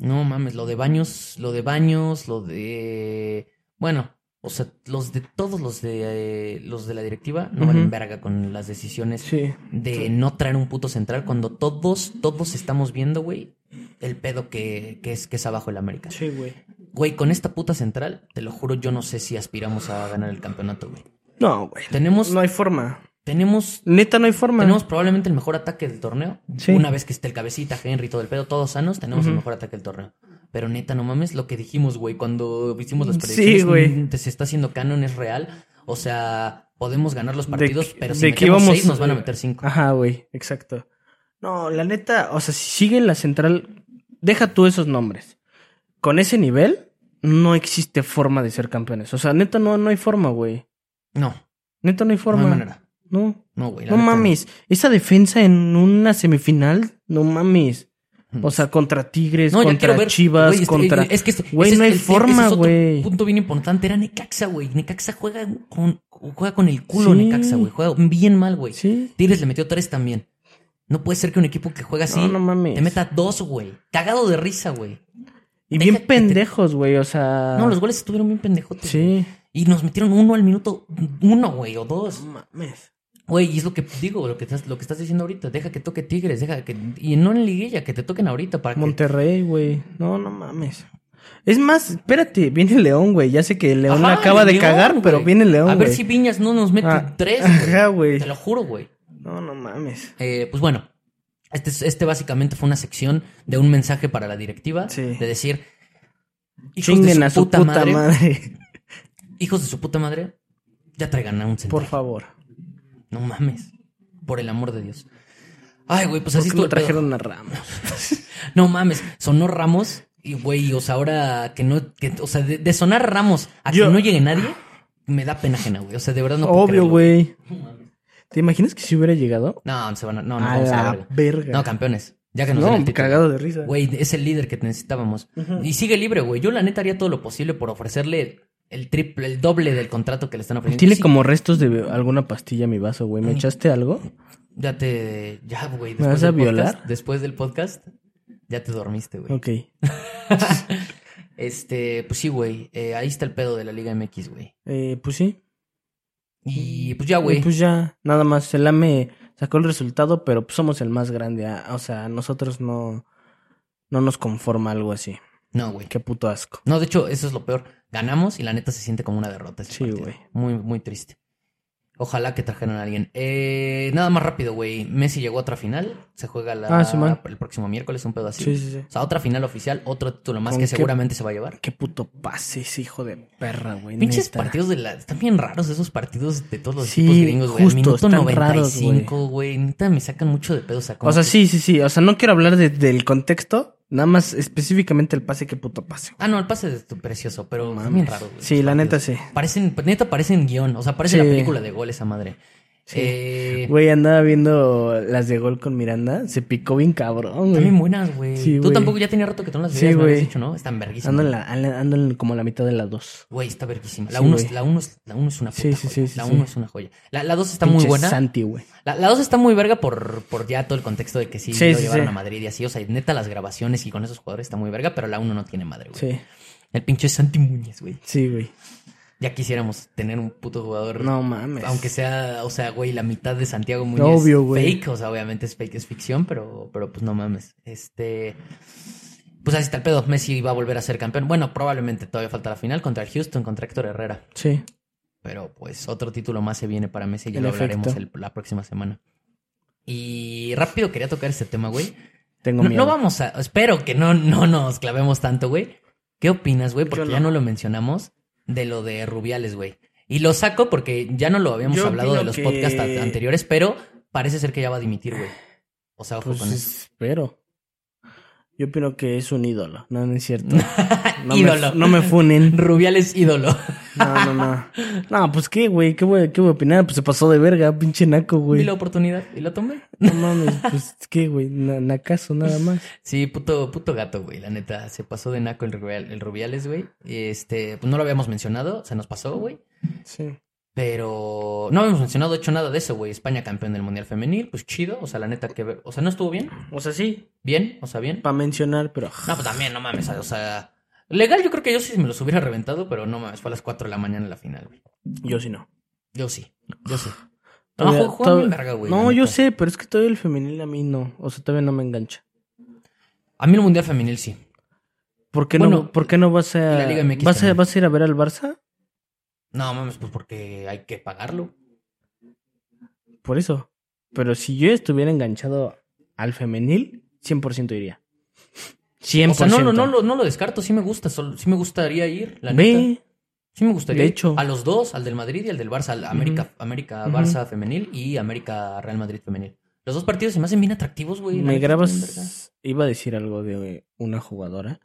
No mames, lo de baños, lo de baños, lo de. Bueno, o sea, los de todos los de eh, los de la directiva no valen Ujú. verga con las decisiones Sí. de no traer un puto central cuando todos, todos estamos viendo, güey, el pedo que, que es que es abajo el América. Sí, güey. Güey, con esta puta central, te lo juro, yo no sé si aspiramos a ganar el campeonato, güey. No, güey. Tenemos, No hay forma. Tenemos Neta, no hay forma. tenemos probablemente el mejor ataque del torneo. Sí. Una vez que esté el cabecita, Henry, todo el pedo, todos sanos, tenemos el mejor ataque del torneo. Pero neta, no mames lo que dijimos, güey, cuando hicimos las Sí, predicciones. güey. mm, se está haciendo canon, es real. O sea, podemos ganar los De partidos, que- pero de si que metemos íbamos, seis, nos van a eh, meter cinco. Ajá, güey. Exacto. No, la neta, o sea, si sigue la central, deja tú esos nombres. Con ese nivel, no existe forma de ser campeones. O sea, neta, no, no hay forma, güey. No, Neta, no hay no forma. hay manera. No. No, güey. No mames. Esa defensa en una semifinal, no mames. O sea, contra Tigres, No, contra ver. Chivas, contra. Es que Güey, no hay forma, güey. punto bien importante. Era Necaxa, güey. Necaxa juega con, juega con el culo, Sí. Necaxa, güey. Juega bien mal, güey. Sí. Tigres le metió tres también. No puede ser que un equipo que juega así No, no mames. te meta dos, güey. Cagado de risa, güey. Y Deja bien pendejos, güey. O sea. No, los goles estuvieron bien pendejotes. Sí. Y nos metieron uno al minuto uno, güey, o dos. mames. Güey, y es lo que digo, lo que estás, lo que estás diciendo ahorita. Deja que toque Tigres, deja que. Y no en liguilla, que te toquen ahorita para que. Monterrey, güey. No, no mames. Es más, espérate, viene León, güey. Ya sé que León Ajá, acaba de León, cagar, pero viene León, A ver si Viñas no nos mete Ah, tres, ajá, güey. Te lo juro, güey. No, no mames. Eh, pues bueno, este, es- este básicamente fue una sección de un mensaje para la directiva. Sí. De decir. Hijos Chinguen de su a su puta, puta madre, madre. Hijos de su puta madre. Ya traigan a un central. Por favor. No mames. Por el amor de Dios. Ay, güey, pues ¿Por así pedo. trajeron a Ramos? No mames, sonó Ramos y güey, o sea, ahora que no, que, o sea, de, de sonar Ramos a Yo- que no llegue nadie, me da pena ajena, güey. O sea, de verdad no puedo Obvio, güey. ¿Te imaginas que si hubiera llegado? No, se van a, no, no, a vamos a la verga. verga. No, campeones. Ya que nos den No, el título. cagado de risa. Güey, es el líder que necesitábamos. Y sigue libre, güey. Yo la neta haría todo lo posible por ofrecerle el triple, el doble del contrato que le están ofreciendo. Tiene Sí, como restos de alguna pastilla mi vaso, güey. ¿Me echaste algo? Ya te, ya, güey. ¿Me vas a violar? podcast- después del podcast, ya te dormiste, güey. Ok. Este, pues sí, güey. eh, ahí está el pedo de la Liga MX, güey. Eh, pues sí. Y pues ya, güey. Pues ya, nada más. El AME sacó el resultado, pero pues somos el más grande. ah, O sea, a nosotros no, no nos conforma algo así. No, güey. Qué puto asco. No, de hecho, eso es lo peor. Ganamos y la neta se siente como una derrota. ese Sí, güey. Muy, muy triste. Ojalá que trajeran a alguien. Eh, nada más rápido, güey. Messi llegó a otra final. Se juega la, Ah, sí, el próximo miércoles, un pedo así. Sí, sí, sí. O sea, otra final oficial, otro título más ¿Con que seguramente se va a llevar. Qué puto pase ese hijo de perra, güey. Pinches neta. partidos de la. Están bien raros esos partidos de todos los Sí, equipos gringos, güey. Al minuto están raros, 95, güey. Neta me sacan mucho de pedo. O sea, O sea, que- sí, sí, sí. O sea, no quiero hablar de- del contexto. Nada más específicamente el pase, qué puto pase. Ah, no, el pase es precioso, pero bien raro, güey. Sí, la neta sí. Parecen, neta parecen guion. O sea, parece Sí. la película de gol esa madre. Eh, Güey, andaba viendo las de gol con Miranda. Se picó bien cabrón, güey. También buenas, güey. Sí, Tú güey. tampoco ya tenía rato que tú no las Sí, veías, habías dicho, ¿no? Están verguísimas. Ando en, la, ando en como la mitad de las dos. Güey, está verguísima. La Sí, 1 güey. es, la uno es, la uno es una puta Sí, sí, joya. sí, sí, la sí. 1 es una joya. La, la 2 está muy buena. Santi, güey. La, la 2 está muy verga por, por ya todo el contexto de que sí, Sí, lo sí, llevaron sí. a Madrid y así. O sea, neta, las grabaciones y con esos jugadores está muy verga, pero la 1 no tiene madre, güey. Sí, El pinche Santi Muñez, güey. sí, güey. Ya quisiéramos tener un puto jugador. No mames. Aunque sea, o sea, güey, la mitad de Santiago Muñez Obvio, güey. fake, o sea, obviamente es fake, es ficción, pero, pero pues no mames. Este. Pues así está el pedo. Messi va a volver a ser campeón. Bueno, probablemente todavía falta la final contra el Houston, contra Héctor Herrera. Sí. Pero pues otro título más se viene para Messi y ya En lo hablaremos el- la próxima semana. Y rápido quería tocar este tema, güey. Tengo No, miedo. no vamos a. Espero que no, no nos clavemos tanto, güey. ¿Qué opinas, güey? Porque ya no lo mencionamos de lo de Rubiales, güey. Y lo saco porque ya no lo habíamos Yo hablado de los que- podcasts anteriores, pero parece ser que ya va a dimitir, güey. O sea, ojo Pues con eso. espero. Yo opino que es un ídolo. No, no es cierto. No Ídolo. Me, no me funen. Rubiales ídolo. No, no, no. No, pues qué, güey. ¿Qué voy, qué voy a opinar? Pues se pasó de verga, pinche naco, Vi güey. la oportunidad y la tomé. No mames, pues qué, güey. Na- Nacazo, nada más. Sí, puto, puto gato, güey, la neta. Se pasó de naco el, el Rubiales, güey. Este, pues no lo habíamos mencionado, se nos pasó, güey. Sí. Pero no habíamos mencionado, hecho nada de eso, güey. España campeón del Mundial Femenil, pues chido. O sea, la neta que... O sea, ¿no estuvo bien? O sea, sí, Bien, o sea, bien. para mencionar, pero. No, pues también, no mames, o sea... Legal yo creo que yo sí me los hubiera reventado, pero no mames, fue a las 4 de la mañana la final, güey. Yo sí no. Yo sí, yo sí. No, Todavía- todavía- güey. No, yo sé, pero es que todavía el femenil a mí no. O sea, todavía no me engancha. A mí el Mundial Femenil sí. ¿Por qué, Bueno, no, ¿por qué no vas a. la Liga MX ¿vas, a. ¿Vas a ir a ver al Barça? No mames, pues porque hay que pagarlo. Por eso. Pero si yo estuviera enganchado al femenil, 100% iría. 100%. O sea, no, no, no, lo, no lo descarto, sí me gusta, solo- sí me gustaría ir, la neta. Ve. Sí me gustaría De ir. hecho. A los dos, al del Madrid y al del Barça, al América, América. Barça femenil y América Real Madrid femenil. Los dos partidos se me hacen bien atractivos, güey. Me neta, grabas. Iba a decir algo de una jugadora,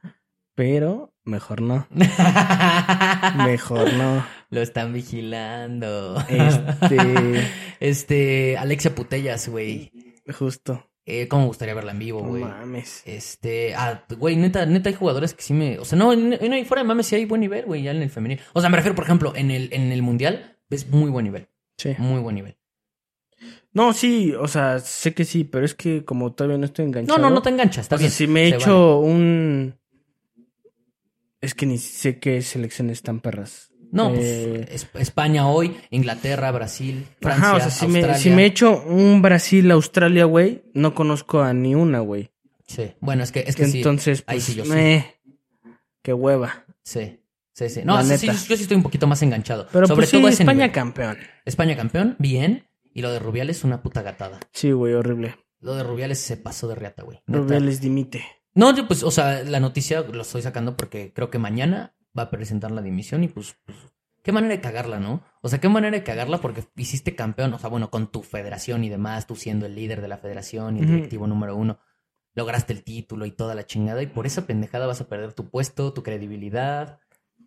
pero mejor no. Mejor no. Lo están vigilando. Este. Este, Alexia Putellas, güey. Justo. Eh, ¿Cómo me gustaría verla en vivo, No güey? mames. Este, ah, güey, neta, neta hay jugadores que sí me, o sea, no, en- fuera de mames sí hay buen nivel, güey, ya en el femenil. O sea, me refiero, por ejemplo, en el, en el mundial, ves muy buen nivel, Sí. muy buen nivel. No, sí, o sea, sé que sí, pero es que como todavía no estoy No, enganchado. no, no te enganchas, está O sea, si me he hecho un. Es que ni sé qué selecciones tan perras. No, Eh, pues es- España hoy, Inglaterra, Brasil, Francia, Ajá, o sea, si me, Australia. si me he hecho un Brasil-Australia, güey, no conozco a ni una, güey. Sí, bueno, es que, es que sí. Entonces, ahí pues, sí yo sí. eh, qué hueva. Sí, sí, sí. No, sí, sí, yo sí estoy un poquito más enganchado. Pero Sobre pues sí, todo España nivel. campeón. España campeón, bien. Y lo de Rubiales, una puta gatada. Sí, güey, horrible. Lo de Rubiales se pasó de riata, güey. Rubiales dimite. No, yo pues, o sea, la noticia lo estoy sacando porque creo que mañana va a presentar la dimisión y pues, pues, qué manera de cagarla, ¿no? O sea, qué manera de cagarla porque hiciste campeón, o sea, bueno, con tu federación y demás, tú siendo el líder de la federación y el directivo número uno, lograste el título y toda la chingada y por esa pendejada vas a perder tu puesto, tu credibilidad,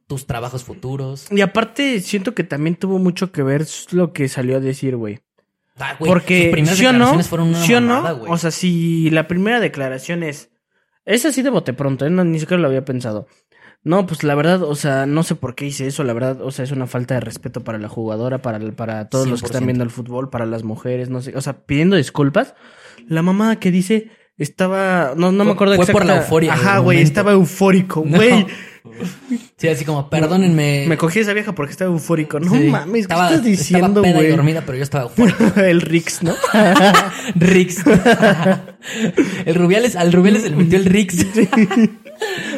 tus trabajos futuros. Y aparte, siento que también tuvo mucho que ver lo que salió a decir, güey. Ah, Porque, primeras ¿sí o no? fueron una ¿Sí o mamada, no? güey. O sea, si la primera declaración es... Es así de bote pronto, ¿eh? No, ni siquiera lo había pensado. No, pues la verdad, o sea, no sé por qué hice eso, la verdad, o sea, es una falta de respeto para la jugadora, para, para todos los que 100%. están viendo el fútbol, para las mujeres, no sé, o sea, pidiendo disculpas. La mamá que dice estaba, no, no me acuerdo fue por la euforia Ajá, güey, estaba eufórico, No. Sí, así como, perdónenme. Me cogí a esa vieja porque estaba eufórico. No Sí. mames, ¿qué Estaba- estás diciendo, Estaba peda y güey? dormida, pero yo estaba eufórico. el Rix, ¿no? Rix. el Rubiales, al Rubiales se le metió el Rix.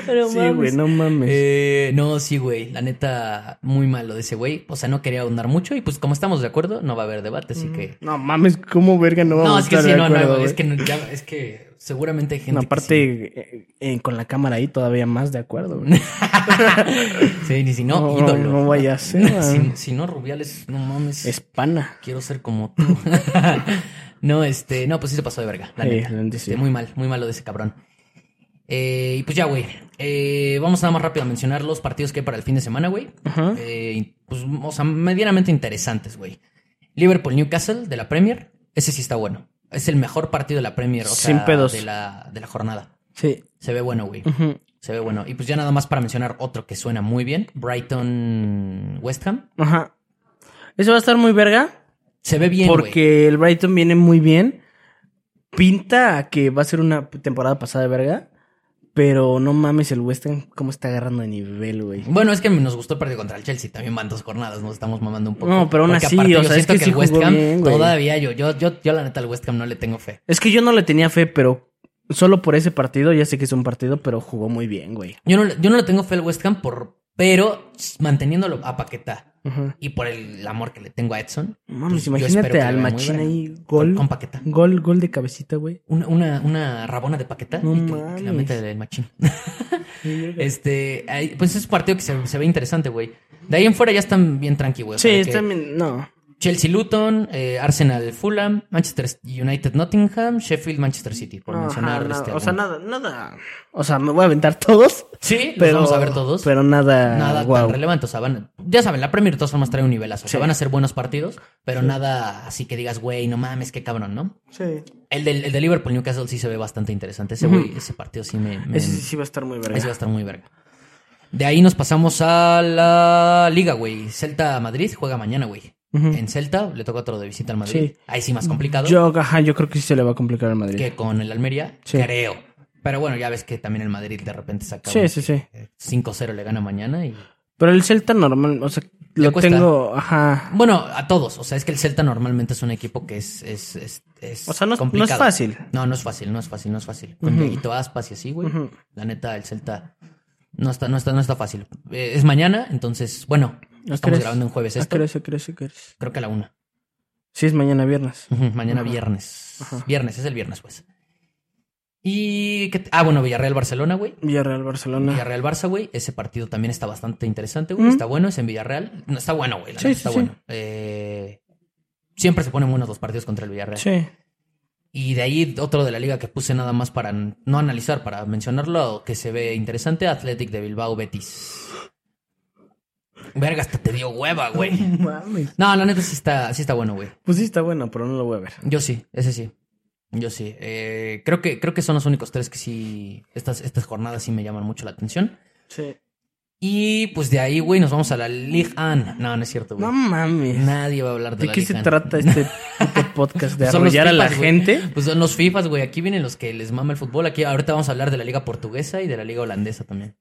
Pero sí, güey, no mames. Eh, no, sí, güey. La neta, muy malo de ese güey. O sea, no quería ahondar mucho. Y pues, como estamos de acuerdo, no va a haber debate, así que. No mames, ¿cómo verga no vamos No, a es que sí, de no, acuerdo, no. güey? Es que, no, ya- es que seguramente hay gente. No, que aparte, eh, eh, con la cámara ahí todavía más de acuerdo, sí. Ni si no, No, ídolo. no vaya a ser, si, no, Rubiales, no mames. Es pana. Quiero ser como tú. no, este, no, pues sí se pasó de verga. La Sí, neta. la. Este, muy mal, muy malo de ese cabrón. Eh, y pues ya, güey. Eh, vamos nada más rápido a mencionar los partidos que hay para el fin de semana, güey. Eh, pues, o sea, medianamente interesantes, güey. Liverpool Newcastle de la Premier. Ese sí está bueno. Es el mejor partido de la Premier, o Sin sea, pedos. De, la, de la jornada. Sí. Se ve bueno, güey. Ujú. Se ve bueno. Y pues ya nada más para mencionar otro que suena muy bien. Brighton West Ham. Ajá. Eso va a estar muy verga. Se ve bien, güey. porque el Brighton viene muy bien. Pinta a que va a ser una temporada pasada de verga. Pero no mames el West Ham cómo está agarrando de nivel, güey. Bueno, es que nos gustó el partido contra el Chelsea. También van dos jornadas, nos estamos mamando un poco. No, pero aún Porque así, aparte o yo sea, es que sí el West Ham bien, todavía yo, yo, yo, yo la neta al West Ham no le tengo fe. Es que yo no le tenía fe, pero solo por ese partido, ya sé que es un partido, pero jugó muy bien, güey. Yo no, yo no le tengo fe al West Ham por, pero manteniéndolo a Paquetá Ajá. y por el amor que le tengo a Edson. Mames, pues, imagínate al machín ahí, Con, gol, con Paquetá. gol, gol de cabecita, güey. Una, una, una rabona de Paquetá No y que, que la mames. mete el machín. Este, pues es un partido que se, se ve interesante, güey. De ahí en fuera ya están bien tranqui, güey. O Sí, que también, no. Chelsea Luton, eh, Arsenal Fulham, Manchester United Nottingham, Sheffield Manchester City, por No, mencionar ajá, nada, este o sea, nada, nada. O sea, me voy a aventar todos. Sí, los Pero vamos a ver todos. Pero nada, nada tan relevante. O sea, van, ya saben, la Premier de todas formas trae un nivelazo. O sea, van a ser buenos partidos, pero nada así que digas, güey, no mames, qué cabrón, ¿no? Sí. El del, el de Liverpool Newcastle sí se ve bastante interesante. Ese ese partido sí me, me- Ese sí va a estar muy verga. ese va a estar muy verga. De ahí nos pasamos a la Liga, güey. Celta Madrid juega mañana, güey. En Celta le toca otro de visita al Madrid. Sí. Ahí sí más complicado Yo, ajá, yo creo que sí se le va a complicar al Madrid. que con el Almería. Sí. Creo. Pero bueno, ya ves que también el Madrid de repente saca Sí, sí, sí. eh, 5-0 le gana mañana y Pero el Celta normal, o sea, lo tengo, ajá. Bueno, a todos. O sea, es que el Celta normalmente es un equipo que es, es, es, es O sea, no, es- no es complicado. fácil. No, no es fácil, no es fácil, no es fácil. Con. Dieguito Aspas y así, güey. La neta, el Celta no está, no está, no está fácil. Eh, es mañana, entonces, bueno, ¿A qué estamos hora grabando en jueves ¿A esto. Creo que a la una. Sí, es mañana viernes. Mañana Ajá. viernes. Ajá. Viernes, es el viernes, pues. Y. ¿qué te- Ah, bueno, Villarreal-Barcelona, güey. Villarreal, Barcelona. Villarreal-Barça, güey. Ese partido también está bastante interesante, güey. Mm. Está bueno, es en Villarreal. No, está bueno, güey. la Sí, está sí. bueno. Eh, siempre se ponen buenos los partidos contra el Villarreal. Sí. Y de ahí otro de la liga que puse nada más para no analizar, para mencionarlo, que se ve interesante, Athletic de Bilbao Betis. Verga, hasta te dio hueva, güey. Mames. No, la neta sí está, sí está bueno, güey. Pues sí está bueno, pero no lo voy a ver. Yo sí, ese sí. Yo sí. Eh, creo que, creo que son los únicos tres que sí. Estas, estas jornadas sí me llaman mucho la atención. Sí. Y pues de ahí, güey, nos vamos a la Ligue 1. No, no es cierto, güey. No mames. Nadie va a hablar de, ¿De la qué Ligue se 1. trata este puto podcast? ¿De los arrollar a la gente? Pues son los FIFAs, güey. Aquí vienen los que les mama el fútbol. Aquí ahorita vamos a hablar de la liga portuguesa y de la liga holandesa también.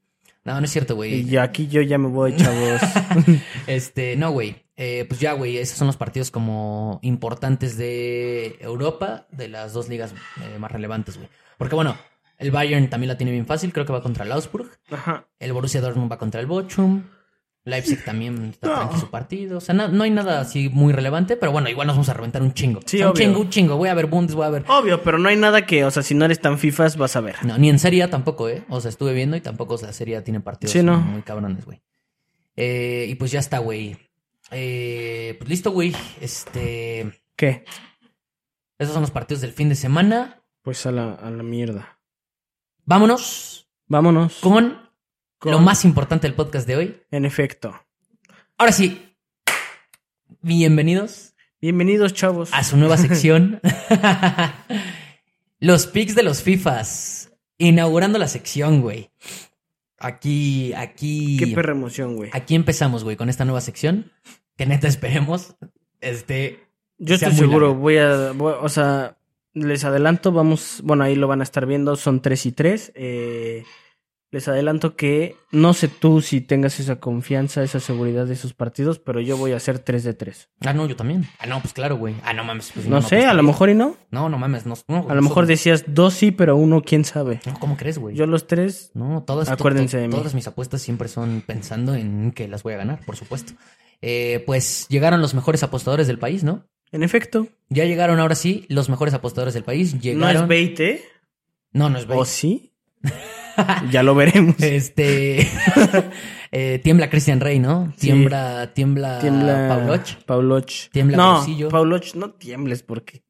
No, no es cierto, Y güey. ya aquí yo ya me voy, chavos. Este, no, güey. Eh, pues ya, güey, esos son los partidos como importantes de Europa, de las dos ligas eh, más relevantes, güey. Porque bueno, el Bayern también la tiene bien fácil, creo que va contra el Augsburg. Ajá. El Borussia Dortmund va contra el Bochum. Leipzig también está No. tranqui su partido. O sea, no, no hay nada así muy relevante, pero bueno, igual nos vamos a reventar un chingo. Sí, O sea, un obvio. chingo, un chingo. Voy a ver Bundes, voy a ver Obvio, pero no hay nada que, o sea, si no eres tan fifas, vas a ver. No, ni en Serie A tampoco, ¿eh? O sea, estuve viendo y tampoco la Serie A tiene partidos Sí, no. muy cabrones, güey. Eh, y pues ya está, güey. Eh, pues listo, güey. Este. ¿Qué? Esos son los partidos del fin de semana. Pues a la, a la mierda. Vámonos Vámonos. con, Con- lo más importante del podcast de hoy. En efecto. Ahora sí. Bienvenidos Bienvenidos, chavos. a su nueva sección. los picks de los FIFAs. Inaugurando la sección, güey. Aquí, aquí. Qué perra emoción, güey. Aquí empezamos, güey, con esta nueva sección. Que neta esperemos. Este. Yo estoy seguro, voy a, voy- o sea, les adelanto, vamos, bueno, ahí lo van a estar viendo, son tres y tres. Eh, les adelanto que no sé tú si tengas esa confianza, esa seguridad de esos partidos, pero yo voy a hacer tres de tres. Ah, no, yo también. Ah, no, pues claro, güey. Ah, no mames. Pues, No, sé, pues, a lo mejor y no. No, no mames. No, no, A lo mejor de... decías dos sí, pero uno quién sabe. No, ¿cómo crees, güey? Yo los tres, No, todas, to- Acuérdense to- de mí. todas mis apuestas siempre son pensando en que las voy a ganar, por supuesto. Eh, pues llegaron los mejores apostadores del país, ¿no? en efecto, Ya llegaron ahora sí los mejores apostadores del país. no Llegaron... es bait, ¿eh? No, no es ¿O bait. sí? Ya lo veremos. Este... eh, tiembla Christian Rey, ¿no? Sí. Tiembla... Tiembla... Tiembla Pauloch. Pauloch. Tiembla no, Bolsillo. Pauloch, no tiembles porque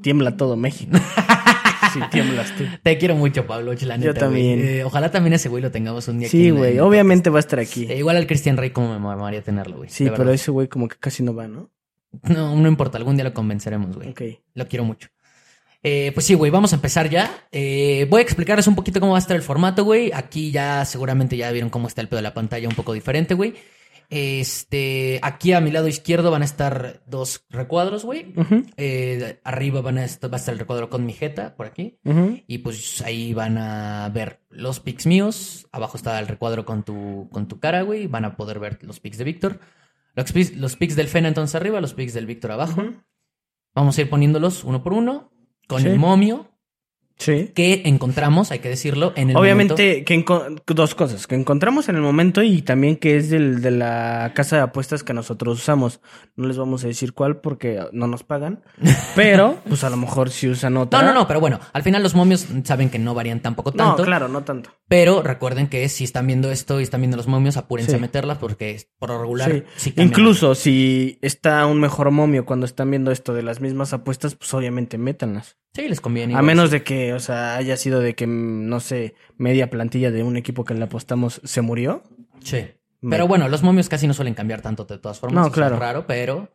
tiembla todo México. si tiemblas tú. Te quiero mucho, Pablo, la neta, Yo también. Eh, ojalá también ese güey lo tengamos un día aquí Sí, en la- güey, obviamente va a estar aquí. Eh, igual al Christian Rey como me mamaría tenerlo, güey. Sí, pero ese güey como que casi no va, ¿no? No, no importa, algún día lo convenceremos, güey. Ok. Lo quiero mucho. Eh, pues sí, güey, vamos a empezar ya. Eh, voy a explicarles un poquito cómo va a estar el formato, güey. Aquí ya seguramente ya vieron cómo está el pedo de la pantalla un poco diferente, güey. Este, aquí a mi lado izquierdo van a estar dos recuadros, güey. Eh, arriba van a estar, va a estar el recuadro con mi jeta, por aquí. Y pues ahí van a ver los pics míos. Abajo está el recuadro con tu, con tu cara, güey. Van a poder ver los pics de Víctor. Los pics, los pics del Fena entonces arriba, los pics del Víctor abajo. Vamos a ir poniéndolos uno por uno. Con Sí. el momio Sí. que encontramos, hay que decirlo, en el Obviamente, que dos cosas, que encontramos en el momento y también que es del, de la casa de apuestas que nosotros usamos. No les vamos a decir cuál porque no nos pagan, pero pues a lo mejor si usan otra. No, no, no, pero bueno, al final los momios saben que no varían tampoco No, tanto. claro, no tanto. Pero recuerden que si están viendo esto y están viendo los momios, apúrense Sí. a meterlas porque por lo regular Sí. sí. Incluso si está un mejor momio cuando están viendo esto de las mismas apuestas, pues obviamente métanlas. Sí, les conviene. A menos de que, o sea, haya sido de que, mm, no sé, media plantilla de un equipo que le apostamos se murió. Sí. Me- Pero bueno, los momios casi no suelen cambiar tanto de todas formas. No, claro. Es raro, pero,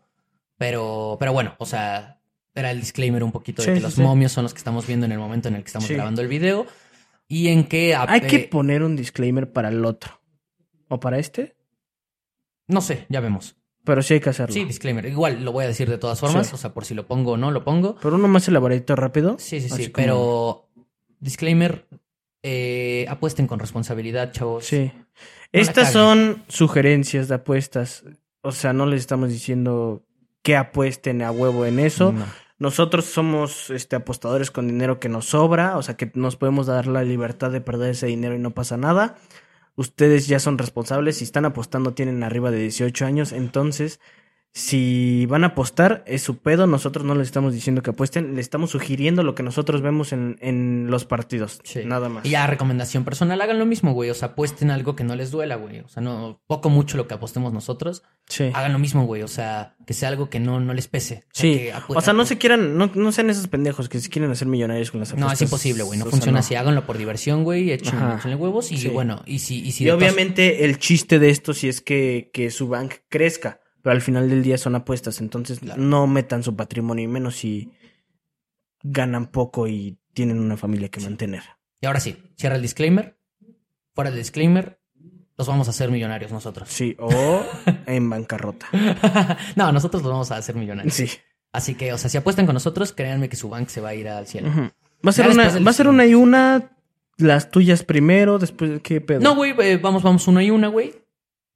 pero, pero bueno, o sea, era el disclaimer un poquito de que sí, los sí. momios son los que estamos viendo en el momento en el que estamos grabando el video. Y en que... Hay que poner un disclaimer para el otro. ¿O para este? No sé, ya vemos. Pero sí hay que hacerlo. Sí, disclaimer. Igual lo voy a decir de todas formas. Sí. O sea, por si lo pongo o no, lo pongo. Pero uno más elaboradito rápido. Sí, sí, sí. Como- Pero, disclaimer, eh, apuesten con responsabilidad, chavos. Sí. Estas son sugerencias de apuestas. O sea, no les estamos diciendo que apuesten a huevo en eso. No. Nosotros somos este, apostadores con dinero que nos sobra, o sea que nos podemos dar la libertad de perder ese dinero y no pasa nada. Ustedes ya son responsables, si están apostando tienen arriba de 18 años, entonces si van a apostar es su pedo, nosotros no les estamos diciendo que apuesten, les estamos sugiriendo lo que nosotros vemos en, en los partidos, Sí. nada más. Y ya, recomendación personal, hagan lo mismo, güey. O sea, apuesten algo que no les duela, güey. O sea, no, poco mucho lo que apostemos nosotros. Sí. Hagan lo mismo, güey. O sea, que sea algo que no, no les pese. O sea, Sí, o sea, no se quieran, no, no sean esos pendejos que se quieren hacer millonarios con las apuestas. No, es imposible, güey. No O sea, funciona no. así. Háganlo por diversión, güey. Echen, Ajá. échenle huevos y Sí. bueno, y si, y si Y obviamente el chiste de esto sí es que, que su bank crezca, pero al final del día son apuestas, entonces Claro. no metan su patrimonio y menos si ganan poco y tienen una familia que mantener. Y ahora sí, cierra el disclaimer. Fuera el disclaimer, los vamos a hacer millonarios nosotros. Sí, o en bancarrota. no, nosotros los vamos a hacer millonarios. Sí. Así que, o sea, si apuestan con nosotros, créanme que su bank se va a ir al cielo. Va a ser una, va a ser una y una, las tuyas primero, después qué pedo. No, güey, eh, vamos, vamos una y una, güey.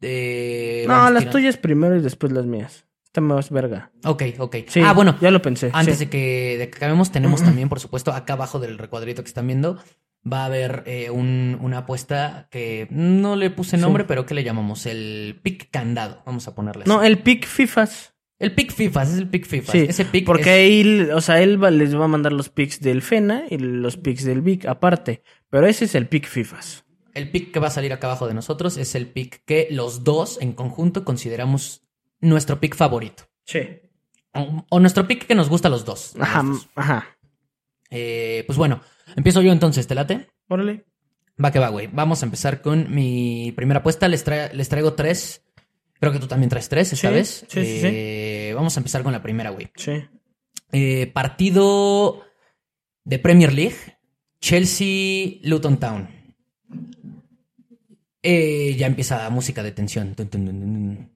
Eh, no, las tuyas primero y después las mías. Está más verga. Ok, ok. Sí, ah, bueno, ya lo pensé. antes sí. de, que, de que acabemos, tenemos también, por supuesto, acá abajo del recuadrito que están viendo, va a haber eh, un- una apuesta que no le puse Sí. nombre, pero que le llamamos el pick candado. Vamos a ponerle así. No, el pick FIFAs. El pick FIFAs, es el pick FIFAs. Sí, Ese pick porque es- ahí, o sea, él va- les va a mandar los picks del FENA y los picks del VIC aparte. Pero ese es el pick FIFAs. El pick que va a salir acá abajo de nosotros es el pick que los dos en conjunto consideramos nuestro pick favorito. Sí. O, o nuestro pick que nos gusta a los dos. Ajá, los dos. ajá. Eh, pues bueno, empiezo yo entonces, ¿te late? Órale. Va que va, güey. Vamos a empezar con mi primera apuesta. Les, tra- les traigo tres. Creo que tú también traes tres esta Sí, vez. sí, sí, Eh, Vamos a empezar con la primera, güey. Sí. Eh, partido de Premier League. Chelsea-Luton Town. Eh, ya empieza música de tensión.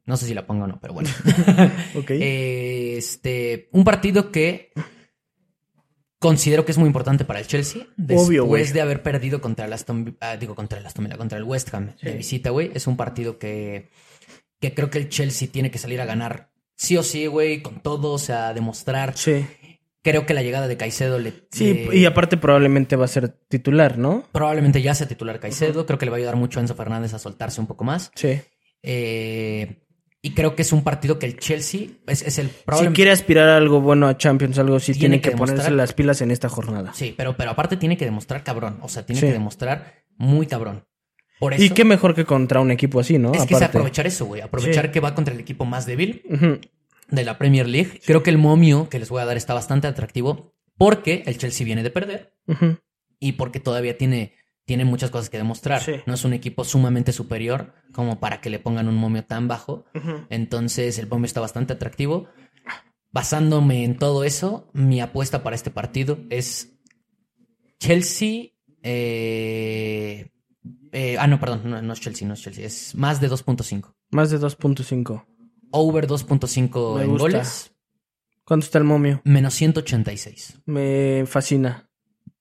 No sé si la pongo o no, pero bueno. Ok. Eh, este, un partido que considero que es muy importante para el Chelsea. Después Obvio, de haber perdido contra el Aston, ah, digo contra el Aston Villa, contra el West Ham de visita, güey. Es un partido que, que creo que el Chelsea tiene que salir a ganar. Sí o sí, güey, con todo, o sea, demostrar. sí. Creo que la llegada de Caicedo le. Sí, le- y aparte probablemente va a ser titular, ¿no? probablemente ya sea titular Caicedo. Creo que le va a ayudar mucho a Enzo Fernández a soltarse un poco más. Sí. Eh, y creo que es un partido que el Chelsea es, es el Si probablemente. quiere aspirar a algo bueno a Champions, algo así, Tiene tiene, que que, ponerse las pilas en esta jornada. Sí, pero, pero aparte tiene que demostrar cabrón. O sea, tiene Sí. que demostrar muy cabrón. Por eso Y qué mejor que contra un equipo así, ¿no? es que es aprovechar eso, güey. Aprovechar Sí. que va contra el equipo más débil Ujú. De la Premier League. Creo que el momio que les voy a dar está bastante atractivo porque el Chelsea viene de perder y porque todavía tiene, tiene muchas cosas que demostrar. Sí. No es un equipo sumamente superior como para que le pongan un momio tan bajo. Entonces el momio está bastante atractivo. basándome en todo eso, mi apuesta para este partido es Chelsea. eh, eh, ah, no, perdón, no, no es Chelsea, no es Chelsea, es más de 2.5. Más de 2.5. Over 2.5 Me en gusta. goles, ¿Cuánto está el momio? menos 186. Me fascina.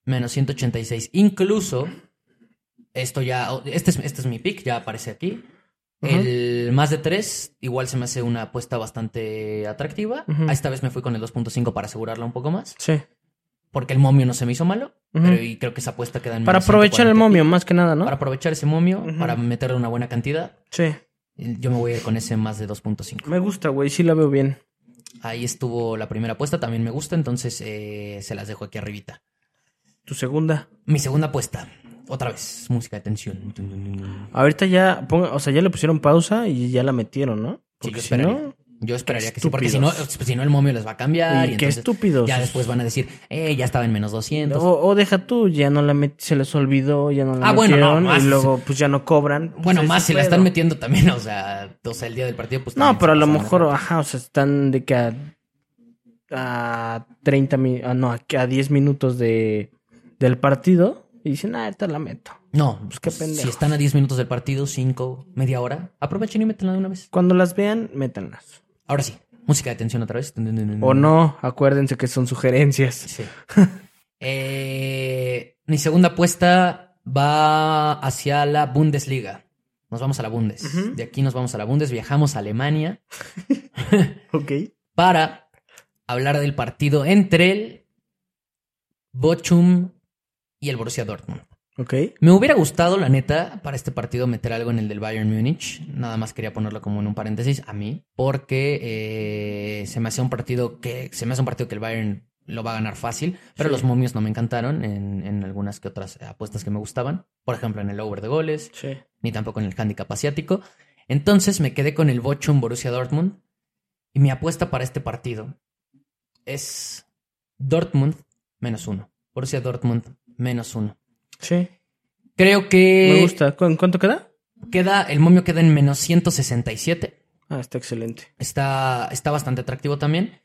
Menos 186. Incluso, esto ya, este es, este es mi pick, ya aparece aquí. El más de 3, igual se me hace una apuesta bastante atractiva. A Esta vez me fui con el 2.5 para asegurarla un poco más. Sí. Porque el momio no se me hizo malo. Pero y creo que esa apuesta queda en Para aprovechar el 140. momio, más que nada, ¿no? Para aprovechar ese momio, para meterle una buena cantidad. Sí. Yo me voy a ir con ese más de 2.5. Me gusta, güey. Sí la veo bien. Ahí estuvo la primera apuesta, también me gusta, entonces eh, se las dejo aquí arribita. Tu segunda. Mi segunda apuesta, otra vez, música de tensión. Ahorita ya, ponga- o sea, ya le pusieron pausa y ya la metieron, ¿no? Sí, Porque yo si no, Yo esperaría que sí, porque si no, estúpidos. si no el momio les va a cambiar. y Y qué estúpidos. ya después van a decir, eh, ya estaba en menos 200. O, o deja tú, ya no la se les olvidó, ya no la Ah, bueno, no, metieron más. y luego pues ya no cobran. Pues, bueno, es más si la están metiendo también, o sea, o sea, el día del partido, pues No, pero a lo mejor, ajá, o sea, están de que a, a 30 minutos, ah, no, a, que a 10 minutos de, del partido y dicen, ah, esta la meto. No, Pues qué pues, pendejos. si están a 10 minutos del partido, 5, media hora, aprovechen y métanla de una vez. Cuando las vean, métanlas. Ahora sí, música de tensión otra vez. O no, acuérdense que son sugerencias. Sí. Eh, mi segunda apuesta va hacia la Bundesliga. Nos vamos a la Bundes. De aquí nos vamos a la Bundes, viajamos a Alemania Ok. para hablar del partido entre el Bochum y el Borussia Dortmund. Ok. Me hubiera gustado, la neta, para este partido meter algo en el del Bayern Múnich. Nada más quería ponerlo como en un paréntesis a mí, porque eh, se me hace un partido que se me hace un partido que el Bayern lo va a ganar fácil, pero Sí. los momios no me encantaron en, en algunas que otras apuestas que me gustaban. Por ejemplo, en el over de goles, Sí. ni tampoco en el handicap asiático. Entonces me quedé con el Bochum Borussia Dortmund y mi apuesta para este partido es Dortmund menos uno. Borussia Dortmund menos uno. Sí. Creo que Me gusta. ¿Cu- ¿En cuánto queda? queda, el momio queda en menos 167. Ah, está excelente. Está, está bastante atractivo también.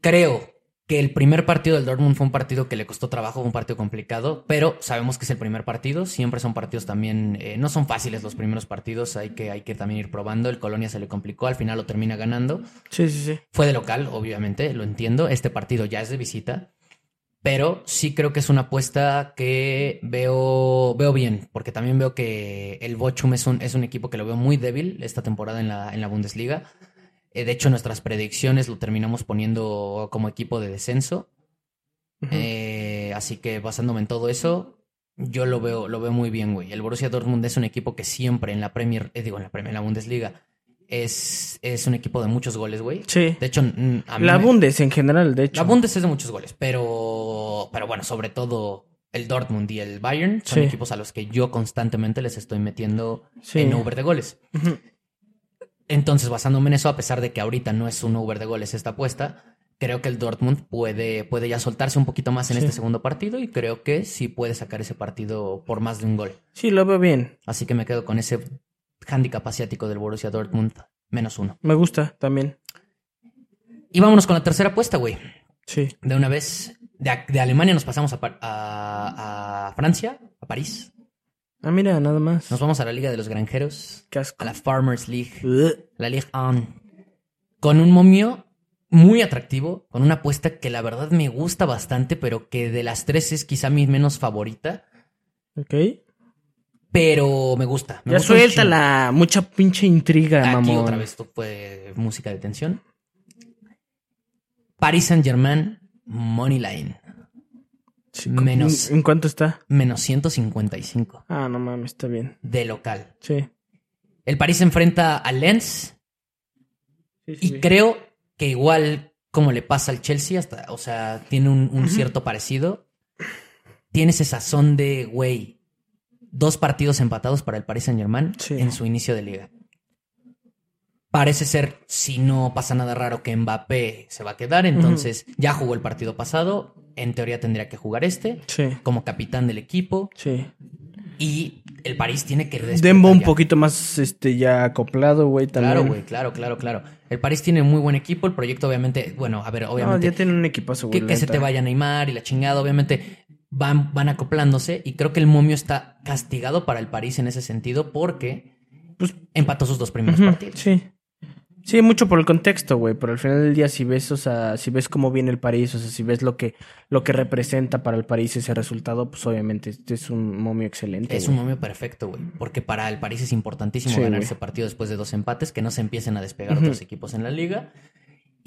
Creo que el primer partido del Dortmund fue un partido que le costó trabajo, fue un partido complicado, pero sabemos que es el primer partido. Siempre son partidos también, eh, no son fáciles los primeros partidos, hay que, hay que también ir probando. El Colonia se le complicó, al final lo termina ganando. Sí, sí, sí. Fue de local, obviamente, lo entiendo. Este partido ya es de visita. Pero sí creo que es una apuesta que veo, veo bien, porque también veo que el Bochum es un, es un equipo que lo veo muy débil esta temporada en la, en la Bundesliga. Eh, de hecho, nuestras predicciones lo terminamos poniendo como equipo de descenso. Eh, así que basándome en todo eso, yo lo veo, lo veo muy bien, güey. El Borussia Dortmund es un equipo que siempre en la Premier, eh, digo, en la Premier, en la Bundesliga, es, es un equipo de muchos goles, güey. Sí. De hecho, a mí La me- Bundes en general, de hecho. la Bundes es de muchos goles, pero, pero bueno, sobre todo el Dortmund y el Bayern son Sí. equipos a los que yo constantemente les estoy metiendo Sí. en over de goles. Entonces, basándome en eso, a pesar de que ahorita no es un over de goles esta apuesta, creo que el Dortmund puede, puede ya soltarse un poquito más en Sí. este segundo partido y creo que sí puede sacar ese partido por más de un gol. Sí, lo veo bien. Así que me quedo con ese handicap asiático del Borussia Dortmund menos uno. Me gusta también. Y vámonos con la tercera apuesta, güey. Sí. De una vez, de, de Alemania nos pasamos a, a- a Francia, a París. Ah, mira, nada más. Nos vamos a la Liga de los Granjeros, a la Farmers League, la Ligue 1. Con un momio muy atractivo, con una apuesta que la verdad me gusta bastante, pero que de las tres es quizá mi menos favorita. Ok. Pero me gusta. me Ya gusta un suéltala. Mucha pinche intriga. Aquí mamón. otra vez esto fue música de tensión. Paris Saint Germain, Moneyline, Sí, Menos. ¿En, cuánto está? menos 155 Ah, no mames, está bien. de local. Sí. El París se enfrenta al Lens Sí, sí, y creo que igual como le pasa al Chelsea, hasta, o sea, tiene un, un cierto parecido. Tiene ese sazón de, güey, dos partidos empatados para el Paris Saint Germain Sí. en su inicio de liga. Parece ser, si no pasa nada raro, que Mbappé se va a quedar, entonces ya jugó el partido pasado, en teoría tendría que jugar este, Sí. como capitán del equipo, Sí. y el París tiene que Dembo un ya. poquito más este ya acoplado, güey, también. Claro, güey, claro, claro, claro. El París tiene muy buen equipo, el proyecto obviamente, bueno, a ver, No, obviamente ya tiene un equipazo, güey. que, que se te vaya Neymar y la chingada, obviamente van, van acoplándose y creo que el momio está castigado para el París en ese sentido porque Pues, empató sus dos primeros partidos. Sí. Sí, mucho por el contexto, güey, pero al final del día si ves, o sea, si ves cómo viene el París, o sea, si ves lo que lo que representa para el París ese resultado, pues obviamente este es un momio excelente. Es un momio perfecto, güey. Porque para el París es importantísimo Sí, ganar ese partido después de dos empates, que no se empiecen a despegar otros equipos en la liga.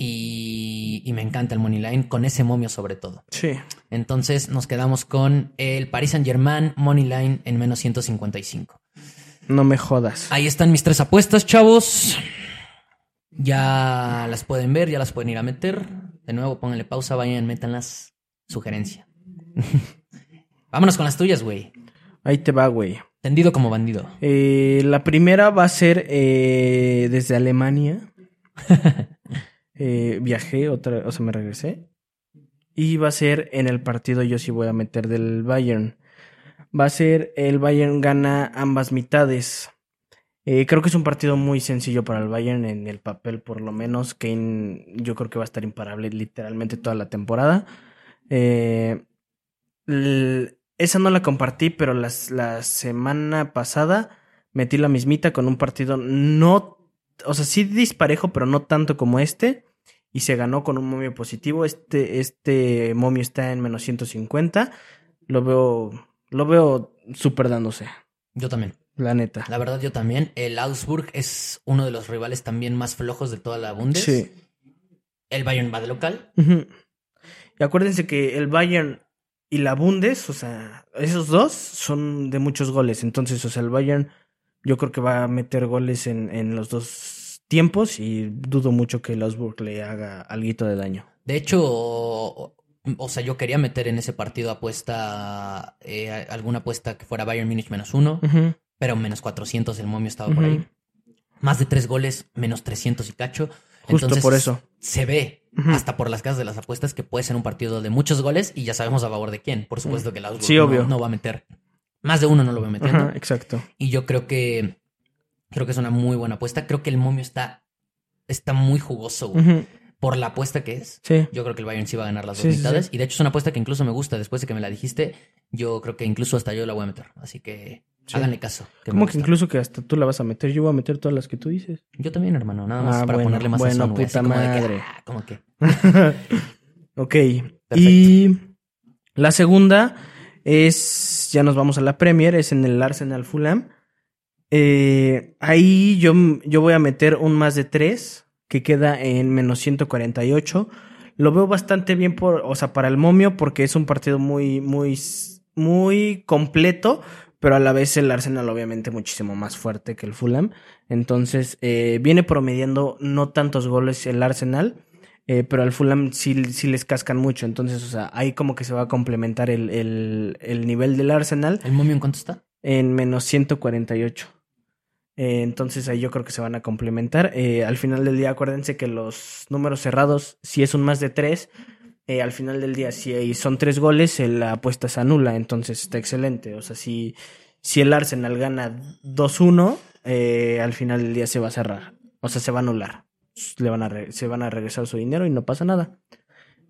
Y, y me encanta el Money Line, con ese momio sobre todo. Sí. Entonces nos quedamos con el Paris Saint Germain Money Line en menos 155. No me jodas. Ahí están mis tres apuestas, chavos. Ya las pueden ver, ya las pueden ir a meter. De nuevo, pónganle pausa, vayan, métanlas. Sugerencia. Vámonos con las tuyas, güey. Ahí te va, güey. Tendido como bandido. Eh, la primera va a ser eh, desde Alemania. Eh, viajé, otra, o sea, me regresé. Y va a ser en el partido, yo sí voy a meter del Bayern. Va a ser el Bayern gana ambas mitades. Eh, creo que es un partido muy sencillo para el Bayern en el papel, por lo menos. Kane, yo creo que va a estar imparable literalmente toda la temporada. Eh, esa no la compartí, pero las- la semana pasada metí la mismita con un partido no, o sea, sí disparejo, pero no tanto como este. Y se ganó con un momio positivo. Este, este momio está en menos 150. Lo veo, lo veo súper dándose, Yo también. la neta. La verdad, yo también. El Augsburg es uno de los rivales también más flojos de toda la Bundes. Sí. El Bayern va de local. Y acuérdense que el Bayern y la Bundes, o sea, esos dos son de muchos goles. Entonces, o sea, el Bayern yo creo que va a meter goles en, en los dos tiempos y dudo mucho que el Augsburg le haga algo de daño. De hecho, o, sea, yo quería meter en ese partido apuesta, eh, alguna apuesta que fuera Bayern Múnich menos uno, pero menos 400 el momio estaba por ahí. Más de tres goles, menos 300 y cacho. Justo Entonces, por eso. Se ve, hasta por las casas de las apuestas, que puede ser un partido de muchos goles y ya sabemos a favor de quién. Por supuesto que el Augsburg Sí, no- no va a meter. Más de uno no lo voy metiendo. Ajá, exacto. Y yo creo que creo que es una muy buena apuesta. Creo que el momio está, está muy jugoso, güey. Por la apuesta que es. Sí. Yo creo que el Bayern sí va a ganar las dos sí, mitades. sí. Y de hecho es una apuesta que incluso me gusta. Después de que me la dijiste, yo creo que incluso hasta yo la voy a meter. Así que háganle caso. que me Como que incluso que hasta tú la vas a meter, yo voy a meter todas las que tú dices. Yo también, hermano. Nada más Ah, para bueno, ponerle más bueno, sazón, güey. puta como que, madre. ah, como que... ok. Y la segunda es, ya nos vamos a la Premier, es en el Arsenal Fulham. Eh, ahí yo, yo voy a meter un más de 3 que queda en menos 148. Lo veo bastante bien por, o sea, para el momio porque es un partido muy, muy, muy completo, pero a la vez el Arsenal obviamente muchísimo más fuerte que el Fulham. Entonces, eh, viene promediando no tantos goles el Arsenal, eh, pero al Fulham sí, sí les cascan mucho. Entonces, o sea, ahí como que se va a complementar el, el, el nivel del Arsenal ¿El momio en cuánto está? en menos 148. Eh, entonces ahí yo creo que se van a complementar. Eh, al final del día, acuérdense que los números cerrados, si es un más de 3, al final del día, si son 3 goles, eh, la apuesta se anula. Entonces está excelente. O sea, si, si el Arsenal gana 2-1, eh, al final del día se va a cerrar. O sea, se va a anular. Le van a se van a regresar su dinero y no pasa nada.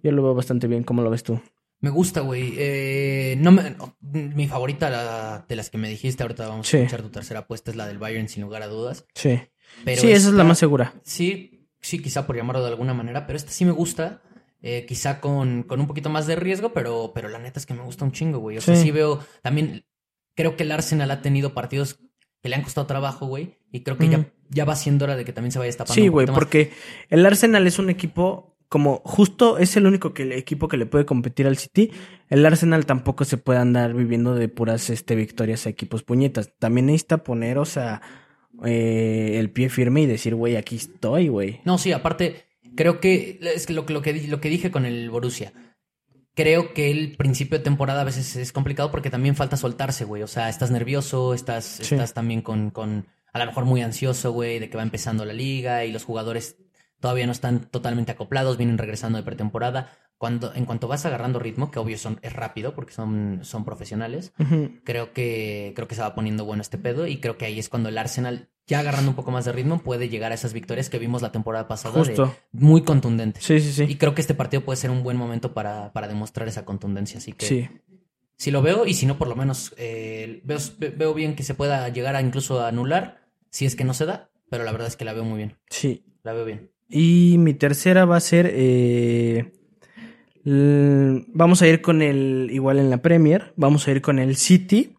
Yo lo veo bastante bien. ¿Cómo lo ves tú? Me gusta, güey. Eh, no me- mi favorita la- de las que me dijiste, ahorita vamos Sí. a escuchar tu tercera apuesta, es la del Bayern, sin lugar a dudas. Sí. Pero sí, esa es la más segura. Sí, sí, quizá por llamarlo de alguna manera, pero esta sí me gusta. eh, quizá con, con un poquito más de riesgo, pero, pero la neta es que me gusta un chingo, güey. O sea, Sí. sí veo. También creo que el Arsenal ha tenido partidos que le han costado trabajo, güey. Y creo que ya, ya va siendo hora de que también se vaya destapando. Sí, güey, porque el Arsenal es un equipo como justo es el único que, el equipo que le puede competir al City. El Arsenal tampoco se puede andar viviendo de puras este, victorias a equipos puñetas. También necesita poner, o sea, eh, el pie firme y decir, güey, aquí estoy, güey. No, sí, aparte, creo que es que lo, que- lo, que, lo que dije con el Borussia. Creo que el principio de temporada a veces es complicado porque también falta soltarse, güey. O sea, estás nervioso, estás, Sí. estás también con, con, a lo mejor muy ansioso, güey, de que va empezando la liga y los jugadores todavía no están totalmente acoplados, vienen regresando de pretemporada. cuando, en cuanto vas agarrando ritmo, que obvio son, es rápido porque son, son profesionales, creo que, creo que se va poniendo bueno este pedo y creo que ahí es cuando el Arsenal, ya agarrando un poco más de ritmo, puede llegar a esas victorias que vimos la temporada pasada. de- muy contundentes. Sí, sí, Y sí. creo que este partido puede ser un buen momento para, para demostrar esa contundencia. Así que Sí. si lo veo y si no, por lo menos eh, veo, veo bien que se pueda llegar a incluso a anular si es que no se da. Pero la verdad es que la veo muy bien. Sí. La veo bien. Y mi tercera va a ser. eh, vamos a ir con el. Igual en la Premier. Vamos a ir con el City.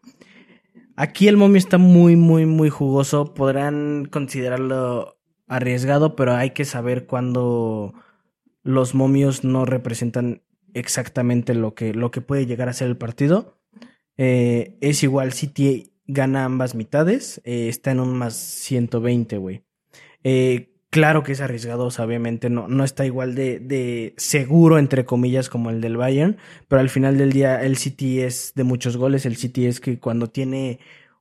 Aquí el momio está muy, muy, muy jugoso. Podrán considerarlo arriesgado, pero hay que saber cuándo los momios no representan exactamente lo que, lo que puede llegar a ser el partido. Eh, es igual, City gana ambas mitades. eh, está en un más 120, güey. Eh, claro que es arriesgado, obviamente no, no está igual de, de seguro, entre comillas, como el del Bayern, pero al final del día el City es de muchos goles, el City es que cuando tiene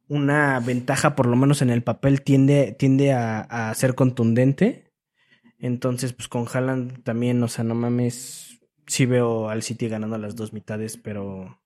una ventaja, por lo menos en el papel, tiende, tiende a, a ser contundente. Entonces, pues con Haaland también, o sea, no mames, sí veo al City ganando las dos mitades, pero...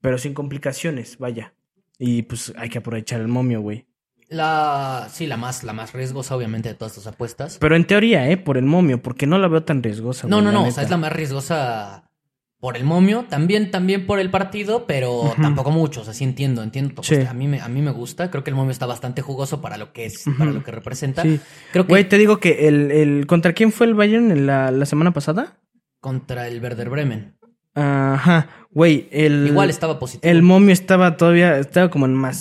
Pero sin complicaciones, vaya. Y pues hay que aprovechar el momio, güey. La, sí, la más, la más riesgosa, obviamente, de todas las apuestas. Pero en teoría, ¿eh? Por el momio, porque no la veo tan riesgosa. No, güey, no, no. O neta. sea, es la más riesgosa por el momio. También, también por el partido, pero tampoco mucho. O sea, sí entiendo, entiendo. Sí. A, mí me, a mí me gusta. Creo que el momio está bastante jugoso para lo que es, para lo que representa. Sí. Creo que Güey, te digo que el, el... ¿Contra quién fue el Bayern en la, la semana pasada? contra el Werder Bremen. Ajá. Güey, el... Igual estaba positivo. El momio estaba todavía... Estaba como en más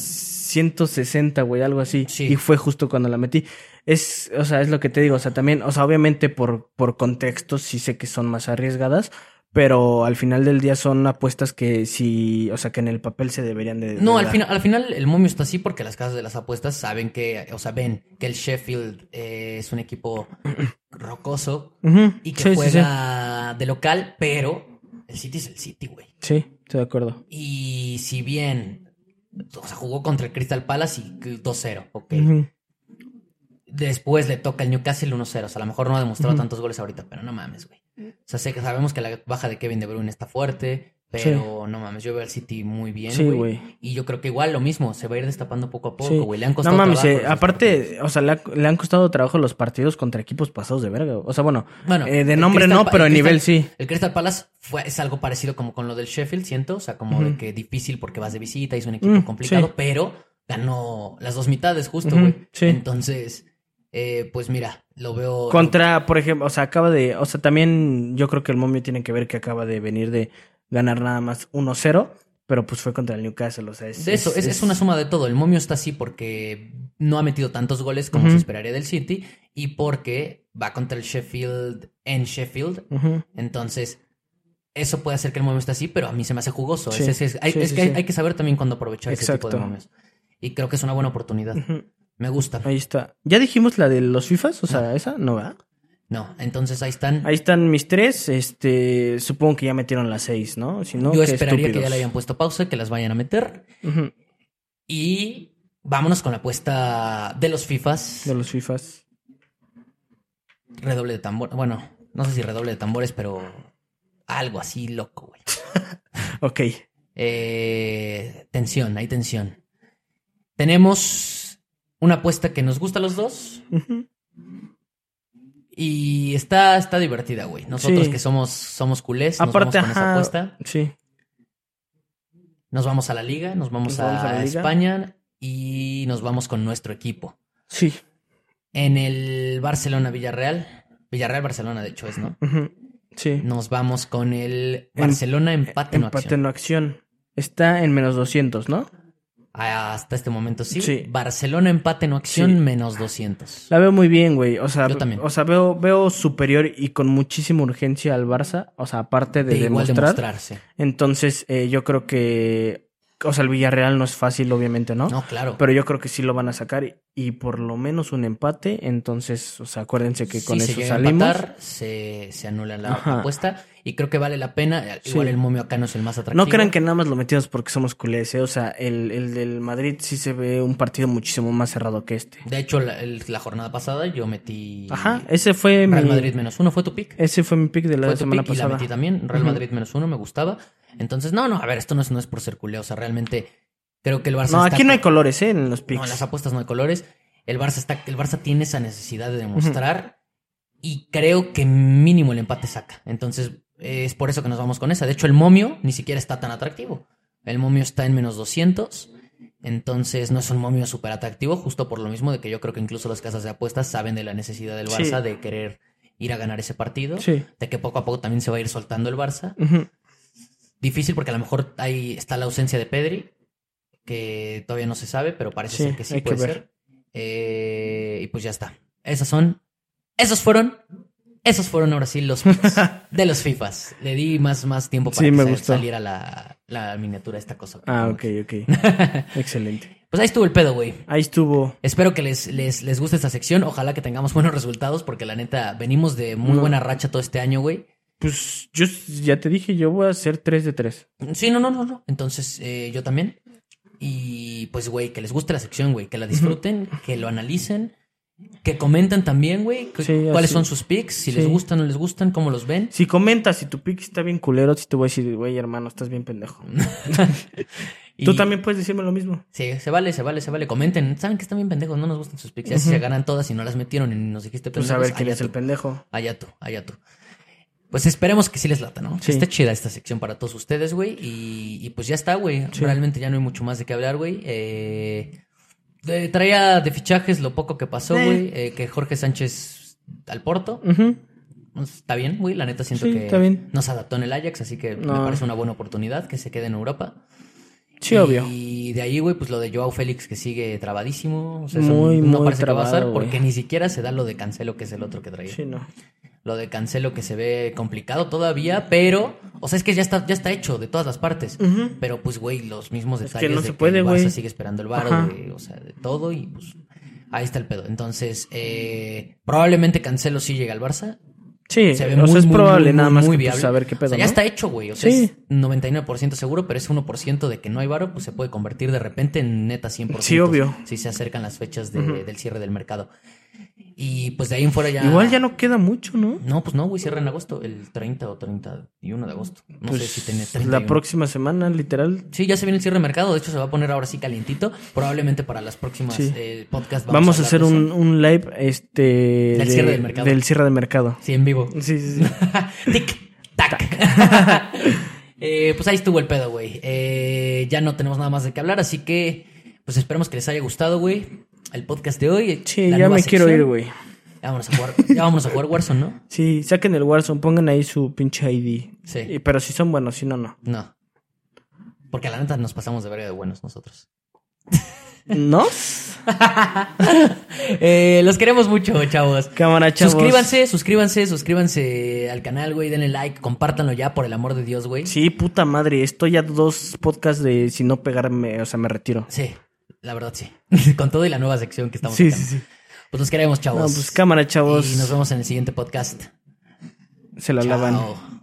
160, güey, algo así. Sí. Y fue justo cuando la metí. Es... O sea, es lo que te digo. O sea, también... O sea, obviamente por, por contexto sí sé que son más arriesgadas. Pero al final del día son apuestas que sí... O sea, que en el papel se deberían de... No, de al final, al final el momio está así porque las casas de las apuestas saben que, o sea, ven que el Sheffield eh, es un equipo rocoso y que Sí, sí, sí. juega de local, pero el City es el City, güey. Sí, estoy de acuerdo. Y si bien, o sea, jugó contra el Crystal Palace y 2-0, ok. Ujú. Después le toca el Newcastle 1-0. O sea, a lo mejor no ha demostrado Ujú. tantos goles ahorita, pero no mames, güey. O sea, sé que sabemos que la baja de Kevin De Bruyne está fuerte, pero no mames, yo veo al City muy bien, Sí, güey. güey. y yo creo que igual lo mismo, se va a ir destapando poco a poco, Sí. güey. Le han No costado mames, trabajo eh, aparte, partidos. o sea, le, ha- le han costado trabajo los partidos contra equipos pasados de verga. O sea, bueno, Bueno, eh, de nombre Crystal no, pero a el nivel sí. El Crystal Palace fue, es algo parecido como con lo del Sheffield, siento. O sea, como de que difícil porque vas de visita es un equipo Mm, complicado, pero ganó las dos mitades justo, Ujú, güey. sí. Entonces, eh, pues mira, lo veo... Contra, por ejemplo, o sea, acaba de, o sea, también yo creo que el momio tiene que ver que acaba de venir de ganar nada más 1-0, pero pues fue contra el Newcastle, o sea, es... De eso, es, es una suma de todo. El momio está así porque no ha metido tantos goles como se esperaría del City y porque va contra el Sheffield en Sheffield. Entonces, eso puede hacer que el momio esté así, pero a mí se me hace jugoso. Sí, Es, es- hay, sí, es sí, que hay, que saber también cuándo aprovechar ese tipo de momios. Y creo que es una buena oportunidad. Me gusta. Ahí está. ¿Ya dijimos la de los FIFAs? O sea, esa, no va. No, entonces ahí están. Ahí están mis tres, este, supongo que ya metieron las seis, ¿no? Si no, Yo esperaría que ya le hayan puesto pausa, que las vayan a meter. Y vámonos con la apuesta de los FIFAs. De los FIFAs. Redoble de tambor. Bueno, no sé si redoble de tambores, pero algo así loco, güey. Ok. Eh, tensión, hay tensión. Tenemos una apuesta que nos gusta a los dos. Y está, está divertida, güey. Nosotros Sí. que somos, somos culés, nos Aparte, vamos con esa apuesta. Sí. Nos vamos a la liga, nos vamos, Nos a, vamos. España y nos vamos con nuestro equipo. Sí. En el Barcelona-Villarreal, Villarreal-Barcelona, de hecho es, ¿no? Sí. Nos vamos con el Barcelona empate no Empate acción. no acción. Está en menos 200, ¿no? Hasta este momento sí. Sí. Barcelona empate no acción Sí. menos 200. La veo muy bien, güey. O sea, Yo también. o sea veo, veo superior y con muchísima urgencia al Barça. O sea, aparte de, demostrar. demostrarse. Entonces, eh, yo creo que O sea, el Villarreal no es fácil, obviamente, ¿no? No, claro. Pero yo creo que sí lo van a sacar y, y por lo menos un empate. Entonces, o sea, acuérdense que con se eso a salimos. empatar, se, se anula la Ajá. apuesta. Y creo que vale la pena. Sí. Igual el momio acá no es el más atractivo. No crean que nada más lo metimos porque somos culés, ¿eh? O sea, el, el del Madrid sí se ve un partido muchísimo más cerrado que este. De hecho, la, el- la jornada pasada yo metí. Ajá, ese fue Real mi, Madrid menos uno. ¿Fue tu pick? ese fue mi pick de la Fue tu semana pick y la pasada. metí también. Real. Madrid menos uno me gustaba. Entonces, no, no, a ver, esto no es, no es por ser culé. O sea, realmente creo que el Barça No, está aquí no hay colores, ¿eh? En los No, picks. en las apuestas no hay colores. El Barça está, el Barça tiene esa necesidad de demostrar y creo que mínimo el empate saca. Entonces eh, es por eso que nos vamos con esa. De hecho, el momio ni siquiera está tan atractivo. El momio está en menos 200. Entonces no es un momio súper atractivo, justo por lo mismo de que yo creo que incluso las casas de apuestas saben de la necesidad del Sí. Barça de querer ir a ganar ese partido. Sí. De que poco a poco también se va a ir soltando el Barça. Difícil porque a lo mejor ahí está la ausencia de Pedri, que todavía no se sabe, pero parece Sí, ser que sí que puede ser. Eh, y pues ya está. Esas son. Esos fueron. Esos fueron ahora sí los de los FIFAs. Le di más, más tiempo para Sí, que me saliera la, la miniatura de esta cosa. Ah, ok, ok. Excelente. Pues ahí estuvo el pedo, güey. Ahí estuvo. Espero que les, les, les guste esta sección. Ojalá que tengamos buenos resultados, porque la neta, venimos de muy No. buena racha todo este año, güey. Pues yo ya te dije, yo voy a hacer 3 de 3. Sí, no, no, no, no. Entonces, eh, yo también. Y pues, güey, que les guste la sección, güey. Que la disfruten, que lo analicen. Que comenten también, güey. Sí, cuáles así. son sus picks. Si les gustan o no les gustan, cómo los ven. Si comentas si tu pick está bien culero, sí te voy a decir, güey, hermano, estás bien pendejo. Y- Tú también puedes decirme lo mismo. Sí, se vale, se vale, se vale. Comenten. Saben que están bien pendejos, no nos gustan sus picks. Ya si se ganan todas y no las metieron y nos dijiste Pues pendejos. a ver quién es el pendejo. Allá tú, allá tú. Pues esperemos que sí les lata, ¿no? Sí. esté chida esta sección para todos ustedes, güey. Y, y pues ya está, güey. Realmente ya no hay mucho más de qué hablar, güey. Eh, de- traía de fichajes lo poco que pasó, güey. eh, que Jorge Sánchez al Porto. Pues, Está bien, güey. La neta siento Sí, que está bien. no se adaptó en el Ajax, así que me parece una buena oportunidad que se quede en Europa. Sí, y, obvio. Y de ahí, güey, pues lo de Joao Félix que sigue trabadísimo. O sea, eso Muy, no muy parece que va a pasar trabado, porque ni siquiera se da lo de Cancelo, que es el otro que traía. Sí, no. Lo de Cancelo que se ve complicado todavía, pero, o sea, es que ya está, ya está hecho de todas las partes. Pero pues, güey, los mismos Es que detalles no de se puede, el Barça sigue esperando el de, o sea, de todo y pues ahí está el pedo. Entonces, eh, probablemente Cancelo sí llega al Barça. Sí, Se ve o muy, sea, es muy, probable muy, nada más muy que, pues, saber qué pedo, O sea, ya ¿no? está hecho, güey. O sea, Sí. es 99% seguro, pero ese 1% de que no hay varo, pues se puede convertir de repente en neta 100%. Sí, obvio. Si se acercan las fechas de- del cierre del mercado. Y pues de ahí en fuera ya... Igual ya no queda mucho, ¿no? No, pues no, güey, cierra en agosto, el 30 o 31 de agosto. No Pues sé si tiene 31. la próxima semana, literal. Sí, ya se viene el cierre de mercado, de hecho se va a poner ahora sí calientito. Probablemente para las próximas Sí. eh, podcasts Vamos, a hablar hacer un, un live este Del de- cierre del mercado. del cierre de mercado. Sí, en vivo. Sí, sí, sí. Tic, tac. Eh, pues ahí estuvo el pedo, güey. Eh, ya no tenemos nada más de qué hablar, así que pues esperemos que les haya gustado, güey. El podcast de hoy. Sí, ya me quiero ir, güey. Ya vámonos a jugar, ya vámonos a jugar Warzone, ¿no? Sí, saquen el Warzone, pongan ahí su pinche ID. Sí. Y- pero si son buenos, si no, no. No. Porque a la neta nos pasamos de verga de buenos nosotros. ¿No? Eh, los queremos mucho, chavos. Cámara, chavos. Suscríbanse, suscríbanse, suscríbanse al canal, güey. Denle like, compártanlo ya, por el amor de Dios, güey. Sí, puta madre. Estoy a dos podcasts de si no pegarme, o sea, me retiro. Sí, la verdad sí. Con todo y la nueva sección que estamos Sí, sacando. sí, sí. Pues los queremos, chavos. No, pues cámara, chavos. Y nos vemos en el siguiente podcast. Se la lavan. Chao.